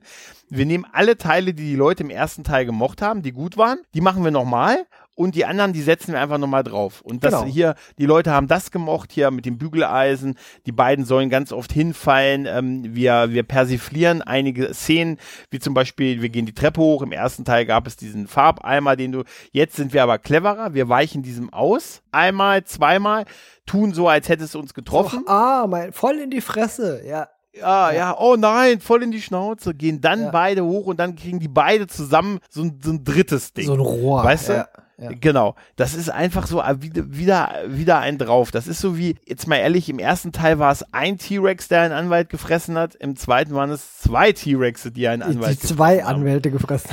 Wir nehmen alle Teile, die die Leute im ersten Teil gemocht haben, die gut waren, die machen wir nochmal und die anderen, die setzen wir einfach nochmal drauf. Und das genau. hier, die Leute haben das gemocht, hier mit dem Bügeleisen, die beiden sollen ganz oft hinfallen, ähm, wir, wir persiflieren einige Szenen, wie zum Beispiel, wir gehen die Treppe hoch, im ersten Teil gab es diesen Farbeimer, den du, jetzt sind wir aber cleverer, wir weichen diesem aus, einmal, zweimal, tun so, als hätte es uns getroffen. Och, ah, mein, voll in die Fresse, ja. Ja, ja, oh nein, voll in die Schnauze, gehen dann ja. beide hoch und dann kriegen die beide zusammen so ein, so ein drittes Ding. So ein Rohr. Weißt du? Ja. Ja. Genau. Das ist einfach so äh, wieder, wieder, ein drauf. Das ist so wie, jetzt mal ehrlich, im ersten Teil war es ein T-Rex, der einen Anwalt gefressen hat. Im zweiten waren es zwei T-Rexe, die einen Anwalt die gefressen zwei haben. Anwälte gefressen.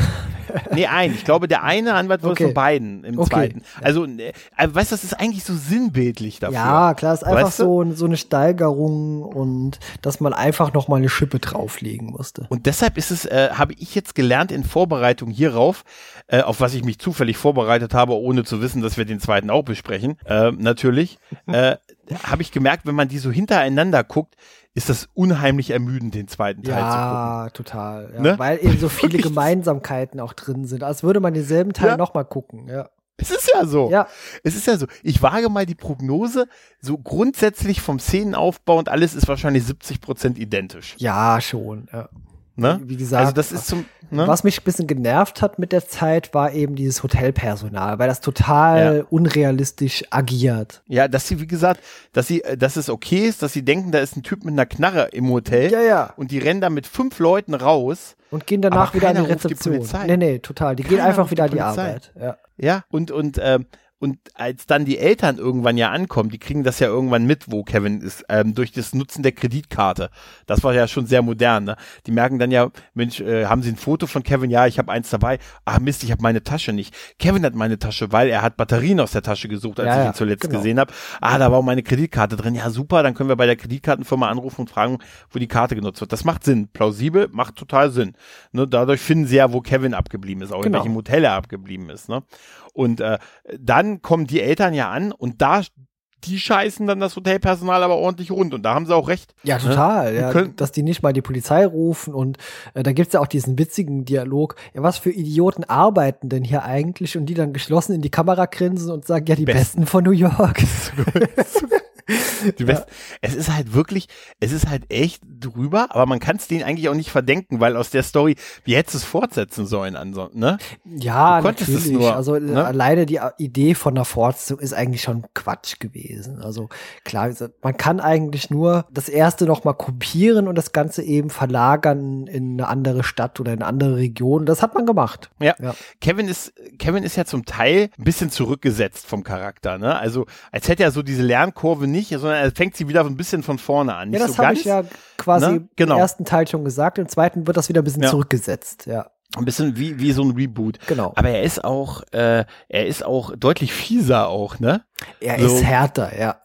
Nee, ein. Ich glaube, der eine Anwalt wurde Okay. von beiden im Okay. zweiten. Also, äh, weißt du, das ist eigentlich so sinnbildlich dafür. Ja, klar, ist einfach Weißt du? so, so eine Steigerung und dass man einfach noch mal eine Schippe drauflegen musste. Und deshalb ist es, äh, habe ich jetzt gelernt in Vorbereitung hierauf, äh, auf was ich mich zufällig vorbereitet habe, ohne zu wissen, dass wir den zweiten auch besprechen, äh, natürlich, äh, habe ich gemerkt, wenn man die so hintereinander guckt, ist das unheimlich ermüdend, den zweiten Teil zu gucken. Ja, total. Ja, Ne? Weil eben so viele. Gemeinsamkeiten auch drin sind. Als würde man denselben Teil Ja. noch mal gucken. Ja. Es ist ja so. Ja. Es ist ja so. Ich wage mal die Prognose, so grundsätzlich vom Szenenaufbau und alles ist wahrscheinlich 70 Prozent identisch. Ja, schon. Ja. Ne? Wie gesagt, also das ist zum, ne? Was mich ein bisschen genervt hat mit der Zeit, war eben dieses Hotelpersonal, weil das total Ja. unrealistisch agiert. Ja, dass sie, wie gesagt, dass sie, äh, dass es okay ist, dass sie denken, da ist ein Typ mit einer Knarre im Hotel Ja, ja. und die rennen da mit fünf Leuten raus. Und gehen danach wieder an die die Rezeption. Polizei. nee, nee, total. Die gehen Keiner einfach ruft wieder an die die Polizei. Arbeit. Ja. Ja, und, und, ähm, und als dann die Eltern irgendwann ja ankommen, die kriegen das ja irgendwann mit, wo Kevin ist, ähm, durch das Nutzen der Kreditkarte. Das war ja schon sehr modern. Ne? Die merken dann ja, Mensch, äh, haben sie ein Foto von Kevin? Ja, ich habe eins dabei. Ach Mist, ich habe meine Tasche nicht. Kevin hat meine Tasche, weil er hat Batterien aus der Tasche gesucht, als Ja, ich ja, ihn zuletzt genau. gesehen habe. Ah, da war auch meine Kreditkarte drin. Ja, super, dann können wir bei der Kreditkartenfirma anrufen und fragen, wo die Karte genutzt wird. Das macht Sinn. Plausibel, macht total Sinn. Ne? Dadurch finden sie ja, wo Kevin abgeblieben ist, auch Genau. in welchem Hotel er abgeblieben ist. Ne? Und äh, dann kommen die Eltern ja an und da die scheißen dann das Hotelpersonal aber ordentlich rund und da haben sie auch recht. Ja, total. Die Ja, dass die nicht mal die Polizei rufen und äh, da gibt's ja auch diesen witzigen Dialog. Ja, was für Idioten arbeiten denn hier eigentlich? Und die dann geschlossen in die Kamera grinsen und sagen, ja, die Besten. Besten von New York. Best Es ist halt wirklich, es ist halt echt drüber, aber man kann es denen eigentlich auch nicht verdenken, weil aus der Story, wie hättest du es fortsetzen sollen ansonsten, ne? Ja, natürlich. nur, also äh, ne? alleine die Idee von einer Fortsetzung ist eigentlich schon Quatsch gewesen. Also klar, man kann eigentlich nur das erste noch mal kopieren und das Ganze eben verlagern in eine andere Stadt oder in eine andere Region. Das hat man gemacht. Ja. Ja. Kevin ist, Kevin ist ja zum Teil ein bisschen zurückgesetzt vom Charakter, ne? Also, als hätte er so diese Lernkurve nicht, sondern er fängt sie wieder so ein bisschen von vorne an. Nicht Ja, das so habe ich ja quasi ne? Genau. im ersten Teil schon gesagt. Im zweiten wird das wieder ein bisschen Ja. zurückgesetzt. Ja, ein bisschen wie, wie so ein Reboot. genau. Aber er ist auch, äh, er ist auch deutlich fieser auch, ne? er so- ist härter, ja.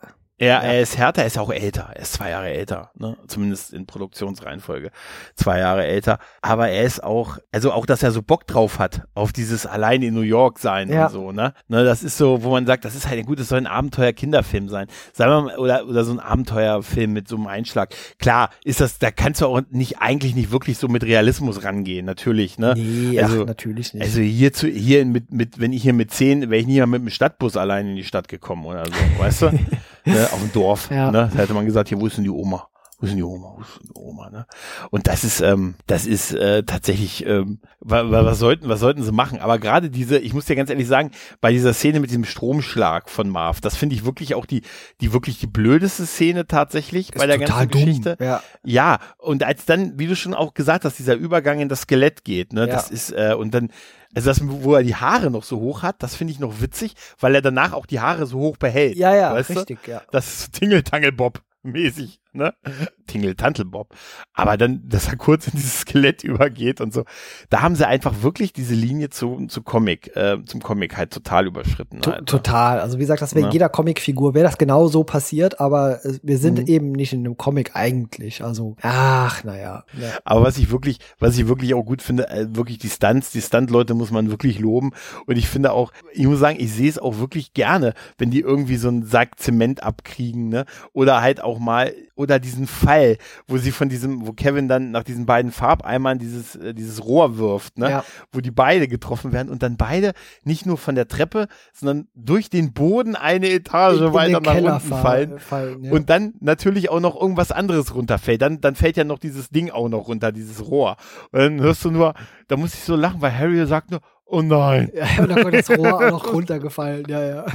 Er, er ist härter, er ist auch älter. Er ist zwei Jahre älter, ne? Zumindest in Produktionsreihenfolge. Zwei Jahre älter. Aber er ist auch, also auch, dass er so Bock drauf hat, auf dieses allein in New York sein Ja. und so, ne? ne? Das ist so, wo man sagt, das ist halt gut, es soll ein Abenteuer-Kinderfilm sein. Sagen wir mal, oder, oder so ein Abenteuerfilm mit so einem Einschlag. Klar, ist das, da kannst du auch nicht, eigentlich nicht wirklich so mit Realismus rangehen, natürlich, ne? Nee, also, ach, natürlich nicht. Also hier zu, hier mit, mit, wenn ich hier mit zehn, wäre ich nie mal mit dem Stadtbus allein in die Stadt gekommen oder so, weißt du? ne, auf dem Dorf. Ja. Ne? Da hätte man gesagt, hier, wo ist denn die Oma? Wo ist denn die Oma? Wo ist denn die Oma? Ne? Und das ist, ähm, das ist äh, tatsächlich, ähm, wa, wa, was sollten, was sollten sie machen? Aber gerade diese, ich muss dir ganz ehrlich sagen, bei dieser Szene mit diesem Stromschlag von Marv, das finde ich wirklich auch die, die wirklich die blödeste Szene tatsächlich bei der ganzen Geschichte. Ja. Ja, und als dann, wie du schon auch gesagt hast, dieser Übergang in das Skelett geht, ne, Ja. das ist, äh, und dann, also das, wo er die Haare noch so hoch hat, das finde ich noch witzig, weil er danach auch die Haare so hoch behält. Ja, ja, richtig, ja. Du? Das ist Tingeltangelbob mäßig, ne? Tingeltantelbob. Aber dann, dass er kurz in dieses Skelett übergeht und so. Da haben sie einfach wirklich diese Linie zu, zu Comic, äh, zum Comic halt total überschritten. To Alter. total. Also wie gesagt, das wäre Ja. jeder Comicfigur, wäre das genau so passiert, aber äh, wir sind Mhm. eben nicht in einem Comic eigentlich. Also, ach, naja. Ja. Aber was ich wirklich, was ich wirklich auch gut finde, äh, wirklich die Stunts, die Stunt-Leute muss man wirklich loben. Und ich finde auch, ich muss sagen, ich sehe es auch wirklich gerne, wenn die irgendwie so einen Sack Zement abkriegen, ne? Oder halt auch mal, oder diesen Fall, wo sie von diesem, wo Kevin dann nach diesen beiden Farbeimern dieses, äh, dieses Rohr wirft, ne? Ja. Wo die beide getroffen werden und dann beide nicht nur von der Treppe, sondern durch den Boden eine Etage In- in weiter nach Keller unten fall- fallen. fallen, ja. Und dann natürlich auch noch irgendwas anderes runterfällt. Dann, dann fällt ja noch dieses Ding auch noch runter, dieses Rohr. Und dann hörst du nur, da muss ich so lachen, weil Harry sagt nur, oh nein. Ja, und dann kommt das Rohr auch noch runtergefallen, ja, ja.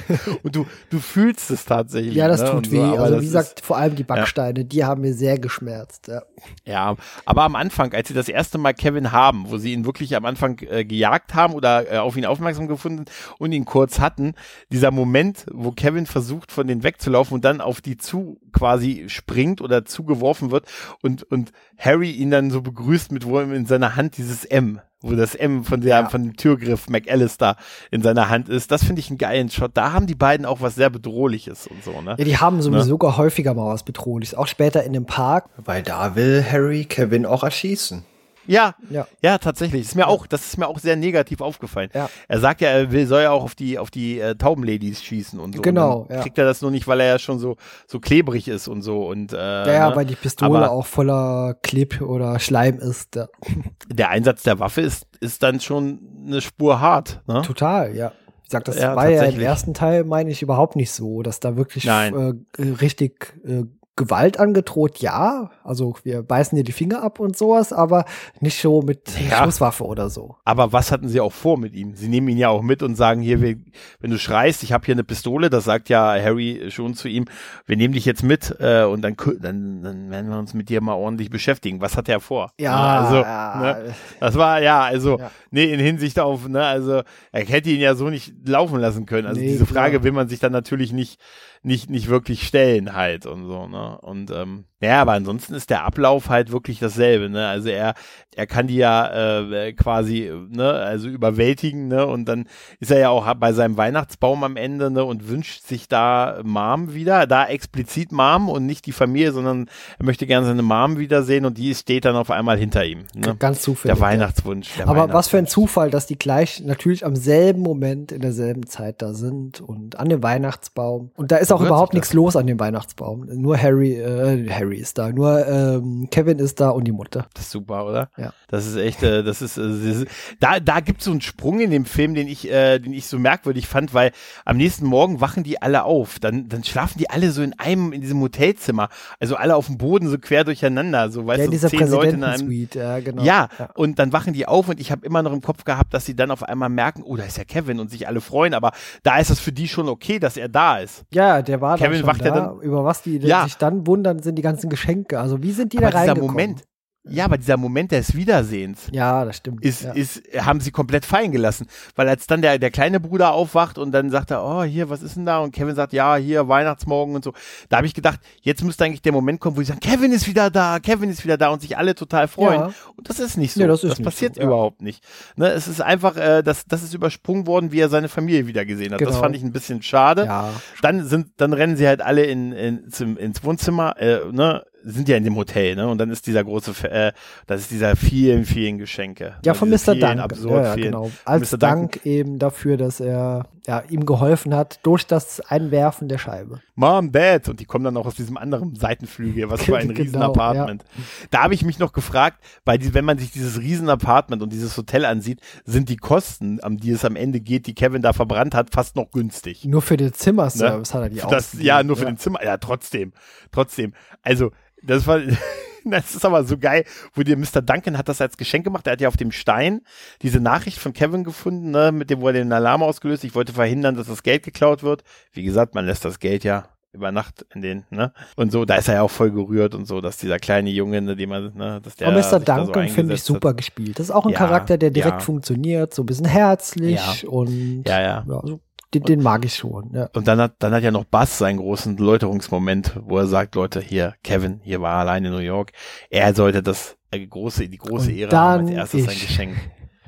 Und du, du fühlst es tatsächlich. Ja, das ne? tut weh. also wie gesagt, vor allem die Backsteine, die haben mir sehr geschmerzt. Ja. Ja, aber am Anfang, als sie das erste Mal Kevin haben, wo sie ihn wirklich am Anfang äh, gejagt haben oder äh, auf ihn aufmerksam gefunden und ihn kurz hatten, dieser Moment, wo Kevin versucht, von denen wegzulaufen und dann auf die zu quasi springt oder zugeworfen wird und, und Harry ihn dann so begrüßt mit, wo ihm in seiner Hand dieses M, wo das M von der, Ja. von dem Türgriff McAllister in seiner Hand ist. Das finde ich einen geilen Shot. Da haben die beiden auch was sehr Bedrohliches und so, ne? ja, die haben sowieso sogar häufiger mal was Bedrohliches. Auch später in dem Park. Weil da will Harry Kevin auch erschießen. Ja, Ja. ja, tatsächlich. Ist mir auch, das ist mir auch sehr negativ aufgefallen. Ja. Er sagt ja, er will, soll ja auch auf die, auf die äh, Taubenladies schießen und so. Genau, Und ja. Kriegt er das nur nicht, weil er ja schon so, so klebrig ist und so und, äh, Ja, ja, ne? weil die Pistole Aber auch voller Clip oder Schleim ist. Ja. der Einsatz der Waffe ist, ist dann schon eine Spur hart, ne? Total, ja. Ich sag, das Ja, war ja im ersten Teil, meine ich, überhaupt nicht so, dass da wirklich äh, richtig äh, Gewalt angedroht, ja. Also wir beißen dir die Finger ab und sowas, aber nicht so mit Ja. Schusswaffe oder so. Aber was hatten sie auch vor mit ihm? Sie nehmen ihn ja auch mit und sagen hier, wenn du schreist, ich habe hier eine Pistole, das sagt ja Harry schon zu ihm, wir nehmen dich jetzt mit äh, und dann, dann, dann werden wir uns mit dir mal ordentlich beschäftigen. Was hat er vor? Ja, also, ja. Ne, das war ja, also, Ja. nee, in Hinsicht auf, ne, also, er hätte ihn ja so nicht laufen lassen können. Also Nee, diese Frage klar. will man sich dann natürlich nicht, nicht, nicht wirklich stellen halt und so, ne? Und ähm, ja, aber ansonsten ist der Ablauf halt wirklich dasselbe, ne? Also er, er kann die ja äh, quasi, ne, also überwältigen, ne? Und dann ist er ja auch bei seinem Weihnachtsbaum am Ende, ne, und wünscht sich da Mom wieder, da explizit Mom und nicht die Familie, sondern er möchte gerne seine Mom wiedersehen und die steht dann auf einmal hinter ihm. Ne? Ganz zufällig. Der Weihnachtswunsch. Der Aber was für ein Weihnachtswunsch. Zufall, dass die gleich natürlich am selben Moment in derselben Zeit da sind und an dem Weihnachtsbaum. Und da ist auch überhaupt nichts los an dem Weihnachtsbaum. Nur Harry, äh, Harry ist da, nur ähm, Kevin ist da und die Mutter. Das ist super, oder? Ja. Das ist echt, äh, das ist, äh, das ist da, da gibt es so einen Sprung in dem Film, den ich, äh, den ich so merkwürdig fand, weil am nächsten Morgen wachen die alle auf. Dann, dann schlafen die alle so in einem, in diesem Hotelzimmer. Also alle auf dem Boden so quer durcheinander, so weißt ja, du, dieser zehn Leute in einem. Präsidentensuite, ja, genau. Ja, und dann wachen die auf und ich habe immer noch im Kopf gehabt, dass sie dann auf einmal merken, oh, da ist ja Kevin und sich alle freuen, aber da ist es für die schon okay, dass er da ist. Ja, der war Kevin da schon wacht da. ja dann- Über was die Ja. sich dann wundern, sind die ganzen Geschenke. Also wie sind die aber da reingekommen? Moment, ja, aber dieser Moment des Wiedersehens, Ja, das stimmt. ist, ja. ist, haben sie komplett fallen gelassen. Weil als dann der, der kleine Bruder aufwacht und dann sagt er, oh, hier, was ist denn da? Und Kevin sagt, ja, hier, Weihnachtsmorgen und so. Da habe ich gedacht, jetzt müsste eigentlich der Moment kommen, wo sie sagen, Kevin ist wieder da, Kevin ist wieder da und sich alle total freuen. Ja. Und das ist nicht so. Nee, das nicht passiert so, ja. überhaupt nicht. Ne, es ist einfach, äh, das, das ist übersprungen worden, wie er seine Familie wieder gesehen hat. Das Genau. fand ich ein bisschen schade. ja. Dann sind, dann rennen sie halt alle in, in, ins Wohnzimmer, äh, ne, sind ja in dem Hotel, ne, und dann ist dieser große, äh, das ist dieser vielen, vielen Geschenke. Ja, ne, von Mr. Dank. Absurd Ja, ja, vielen. genau. Als Mr. Dank eben dafür, dass er ja, ihm geholfen hat durch das Einwerfen der Scheibe. Mom, Dad, und die kommen dann auch aus diesem anderen Seitenflügel, was für ein Genau, riesen Apartment. Da habe ich mich noch gefragt, weil die, wenn man sich dieses riesen Apartment und dieses Hotel ansieht, sind die Kosten, um die es am Ende geht, die Kevin da verbrannt hat, fast noch günstig. Nur für den Zimmerservice hat er die Ne? das, ausgegeben. ja, nur für den Zimmer. Ja, trotzdem. Trotzdem. Also, das war, das ist aber so geil, wo dir Mr. Duncan hat das als Geschenk gemacht. Er hat ja auf dem Stein diese Nachricht von Kevin gefunden, ne, mit dem, wo er den Alarm ausgelöst. Ich wollte verhindern, dass das Geld geklaut wird. Wie gesagt, man lässt das Geld ja über Nacht in den, ne? Und so, da ist er ja auch voll gerührt und so, dass dieser kleine Junge, ne, dem man, ne, dass der. Aber Mr. da so Duncan finde ich eingesetzt hat. super gespielt. Das ist auch ein Ja, Charakter, der direkt ja. funktioniert, so ein bisschen herzlich und Ja, ja. also, den, den mag ich schon. Ja. Und dann hat, dann hat ja noch Bass seinen großen Läuterungsmoment, wo er sagt, Leute, hier, Kevin, hier war allein in New York. Er sollte das äh, große, die große Und Ehre haben, als erstes sein ich. Geschenk.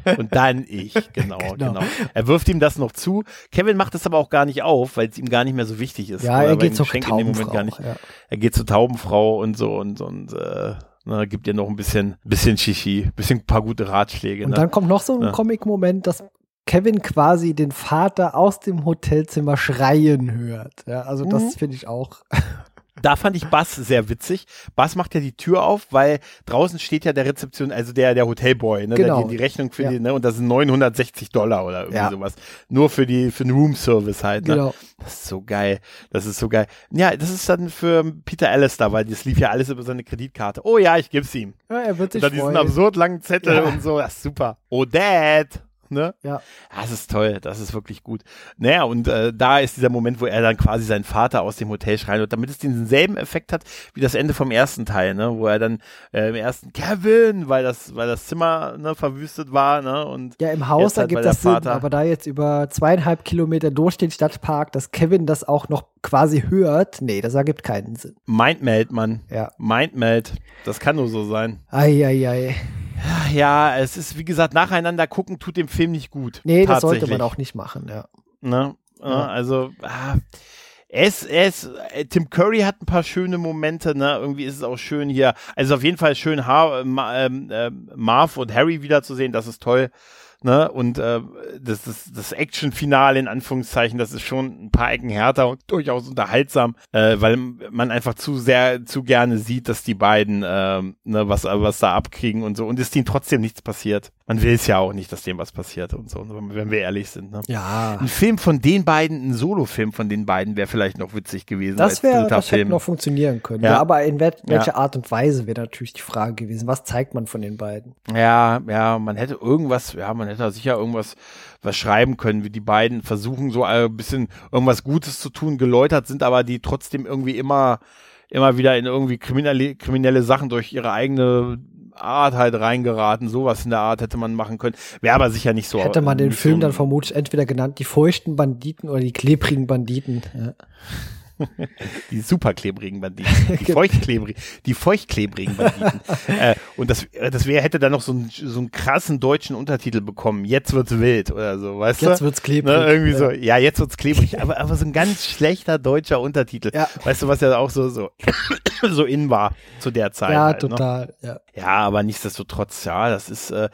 Und dann ich, genau, genau, Genau. Er wirft ihm das noch zu. Kevin macht es aber auch gar nicht auf, weil es ihm gar nicht mehr so wichtig ist. Ja, er geht zur Geschenk in dem Moment Taubenfrau. gar nicht. Ja. Er geht zur Taubenfrau und so und und äh, ne, gibt ihr noch ein bisschen, bisschen Shishi, bisschen ein paar gute Ratschläge. Und ne? dann kommt noch so ein Ja. Comic-Moment, dass Kevin quasi den Vater aus dem Hotelzimmer schreien hört. Ja, also das Mhm. finde ich auch. Da fand ich Bass sehr witzig. Bass macht ja die Tür auf, weil draußen steht ja der Rezeption, also der, der Hotelboy, ne, Genau. der die, Rechnung für Ja. die, ne, und das sind 960 Dollar oder irgendwie Ja. sowas. Nur für die, für den Room-Service halt, ne. Genau. Das ist so geil. Das ist so geil. Ja, das ist dann für Peter Alistair, weil das lief ja alles über seine Kreditkarte. Oh ja, ich geb's ihm. Ja, er wird Und sich dann diesen freuen. absurd langen Zettel Ja. und so. Das ist super. Oh, Dad. Ne? Ja. Das ist toll, das ist wirklich gut. Naja, und äh, da ist dieser Moment, wo er dann quasi seinen Vater aus dem Hotel schreien wird, damit es denselben Effekt hat wie das Ende vom ersten Teil, ne? Wo er dann äh, im ersten Kevin, weil das, weil das Zimmer ne, verwüstet war, ne? Und ja, im Haus halt ergibt das Sinn, aber da jetzt über zweieinhalb Kilometer durch den Stadtpark, dass Kevin das auch noch quasi hört, nee, das ergibt keinen Sinn. Mindmeld, Mann. Ja. Mindmeld. Das kann nur so sein. Eieiei. Ei, ei. Ja, es ist, wie gesagt, nacheinander gucken tut dem Film nicht gut. Nee, das sollte man auch nicht machen, ja. Ne? Ja. Also, ah, es, es, äh, Tim Curry hat ein paar schöne Momente, ne? Irgendwie ist es auch schön hier. Also auf jeden Fall schön, ha ähm, äh, Marv und Harry wiederzusehen, das ist toll. Ne? Und äh, das, das, das Action-Finale in Anführungszeichen, das ist schon ein paar Ecken härter und durchaus unterhaltsam, äh, weil man einfach zu sehr, zu gerne sieht, dass die beiden äh, ne, was, was da abkriegen und so. Und es ihnen trotzdem nichts passiert. Man will es ja auch nicht, dass dem was passiert und so, wenn wir ehrlich sind. Ne? Ja. Ein Film von den beiden, ein Solo-Film von den beiden wäre vielleicht noch witzig gewesen. Das wäre, das Film. hätte noch funktionieren können. Ja, ja aber in wel welcher ja. Art und Weise wäre natürlich die Frage gewesen. Was zeigt man von den beiden? Ja, ja, man hätte irgendwas, ja, man hätte sicher irgendwas was schreiben können, wie die beiden versuchen so ein bisschen irgendwas Gutes zu tun, geläutert sind, aber die trotzdem irgendwie immer immer wieder in irgendwie kriminelle, kriminelle Sachen durch ihre eigene Art halt reingeraten. Sowas in der Art hätte man machen können. Wäre aber sicher nicht so. Hätte man den Film so dann vermutlich entweder genannt die feuchten Banditen oder die klebrigen Banditen. Ja. die superklebrigen Banditen, die genau. feuchtklebrigen, die feuchtklebrigen Banditen. äh, und das, das wäre hätte dann noch so, ein, so einen krassen deutschen Untertitel bekommen. Jetzt wird's wild oder so, weißt jetzt du? Jetzt wird's klebrig. Ne, irgendwie ja. so, ja, jetzt wird's klebrig, aber, aber so ein ganz schlechter deutscher Untertitel. Ja. Weißt du, was ja auch so, so, so in war zu der Zeit. Ja, halt, ne? total, ne? ja. Ja, aber nichtsdestotrotz, ja, das ist, äh,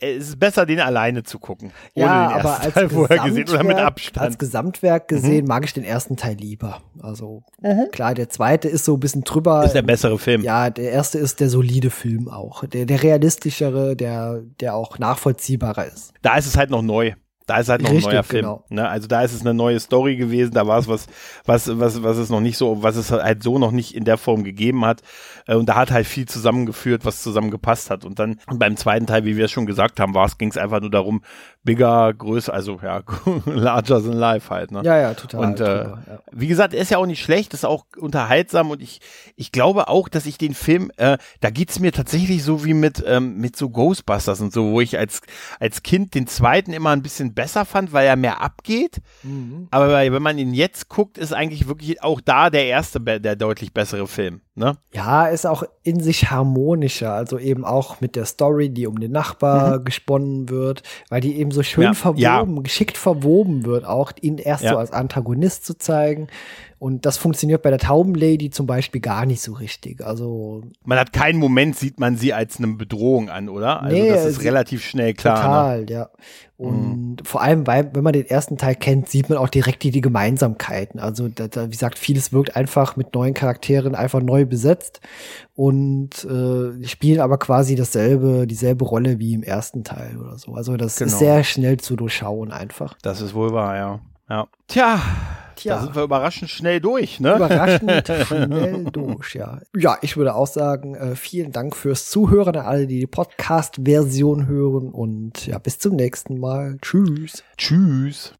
es ist besser, den alleine zu gucken. Ohne ja, den aber als Teil vorher gesehen oder mit Abstand. Als Gesamtwerk gesehen mhm. mag ich den ersten Teil lieber. Also mhm. klar, der zweite ist so ein bisschen drüber. Ist der bessere Film. Ja, der erste ist der solide Film auch. Der, der realistischere, der, der auch nachvollziehbarer ist. Da ist es halt noch neu. Da ist halt noch Richtig, ein neuer Film. Genau. Ne? Also da ist es eine neue Story gewesen, da war es was, was, was, was es noch nicht so, was es halt so noch nicht in der Form gegeben hat. Äh, und da hat halt viel zusammengeführt, was zusammengepasst hat. Und dann beim zweiten Teil, wie wir es schon gesagt haben, war es, ging es einfach nur darum, bigger, größer, also ja, larger than life halt. Ne? Ja, ja, total. Und äh, drüber, ja. wie gesagt, er ist ja auch nicht schlecht, ist auch unterhaltsam und ich, ich glaube auch, dass ich den Film, äh, da geht's mir tatsächlich so wie mit, ähm, mit so Ghostbusters und so, wo ich als, als Kind den zweiten immer ein bisschen besser fand, weil er mehr abgeht. Mhm. Aber wenn man ihn jetzt guckt, ist eigentlich wirklich auch da der erste, der deutlich bessere Film. Ne? Ja, ist auch in sich harmonischer, also eben auch mit der Story, die um den Nachbar mhm. gesponnen wird, weil die eben so schön ja, verwoben, ja. geschickt verwoben wird, auch ihn erst ja. so als Antagonist zu zeigen. Und das funktioniert bei der Taubenlady zum Beispiel gar nicht so richtig. Also man hat keinen Moment sieht man sie als eine Bedrohung an, oder? Also nee, das ist relativ schnell klar. Ne? Total, ne? ja. Und mhm. vor allem, weil, wenn man den ersten Teil kennt, sieht man auch direkt die, die Gemeinsamkeiten. Also, da, da, wie gesagt, vieles wirkt einfach mit neuen Charakteren einfach neu besetzt und äh, spielen aber quasi dasselbe, dieselbe Rolle wie im ersten Teil oder so. Also, das genau. ist sehr schnell zu durchschauen einfach. Das ist wohl wahr, ja. Ja. Tja, Tja. Da sind wir überraschend schnell durch, ne? Überraschend schnell durch, ja. Ja, ich würde auch sagen, äh, vielen Dank fürs Zuhören an alle, die die Podcast-Version hören und ja, bis zum nächsten Mal. Tschüss. Tschüss.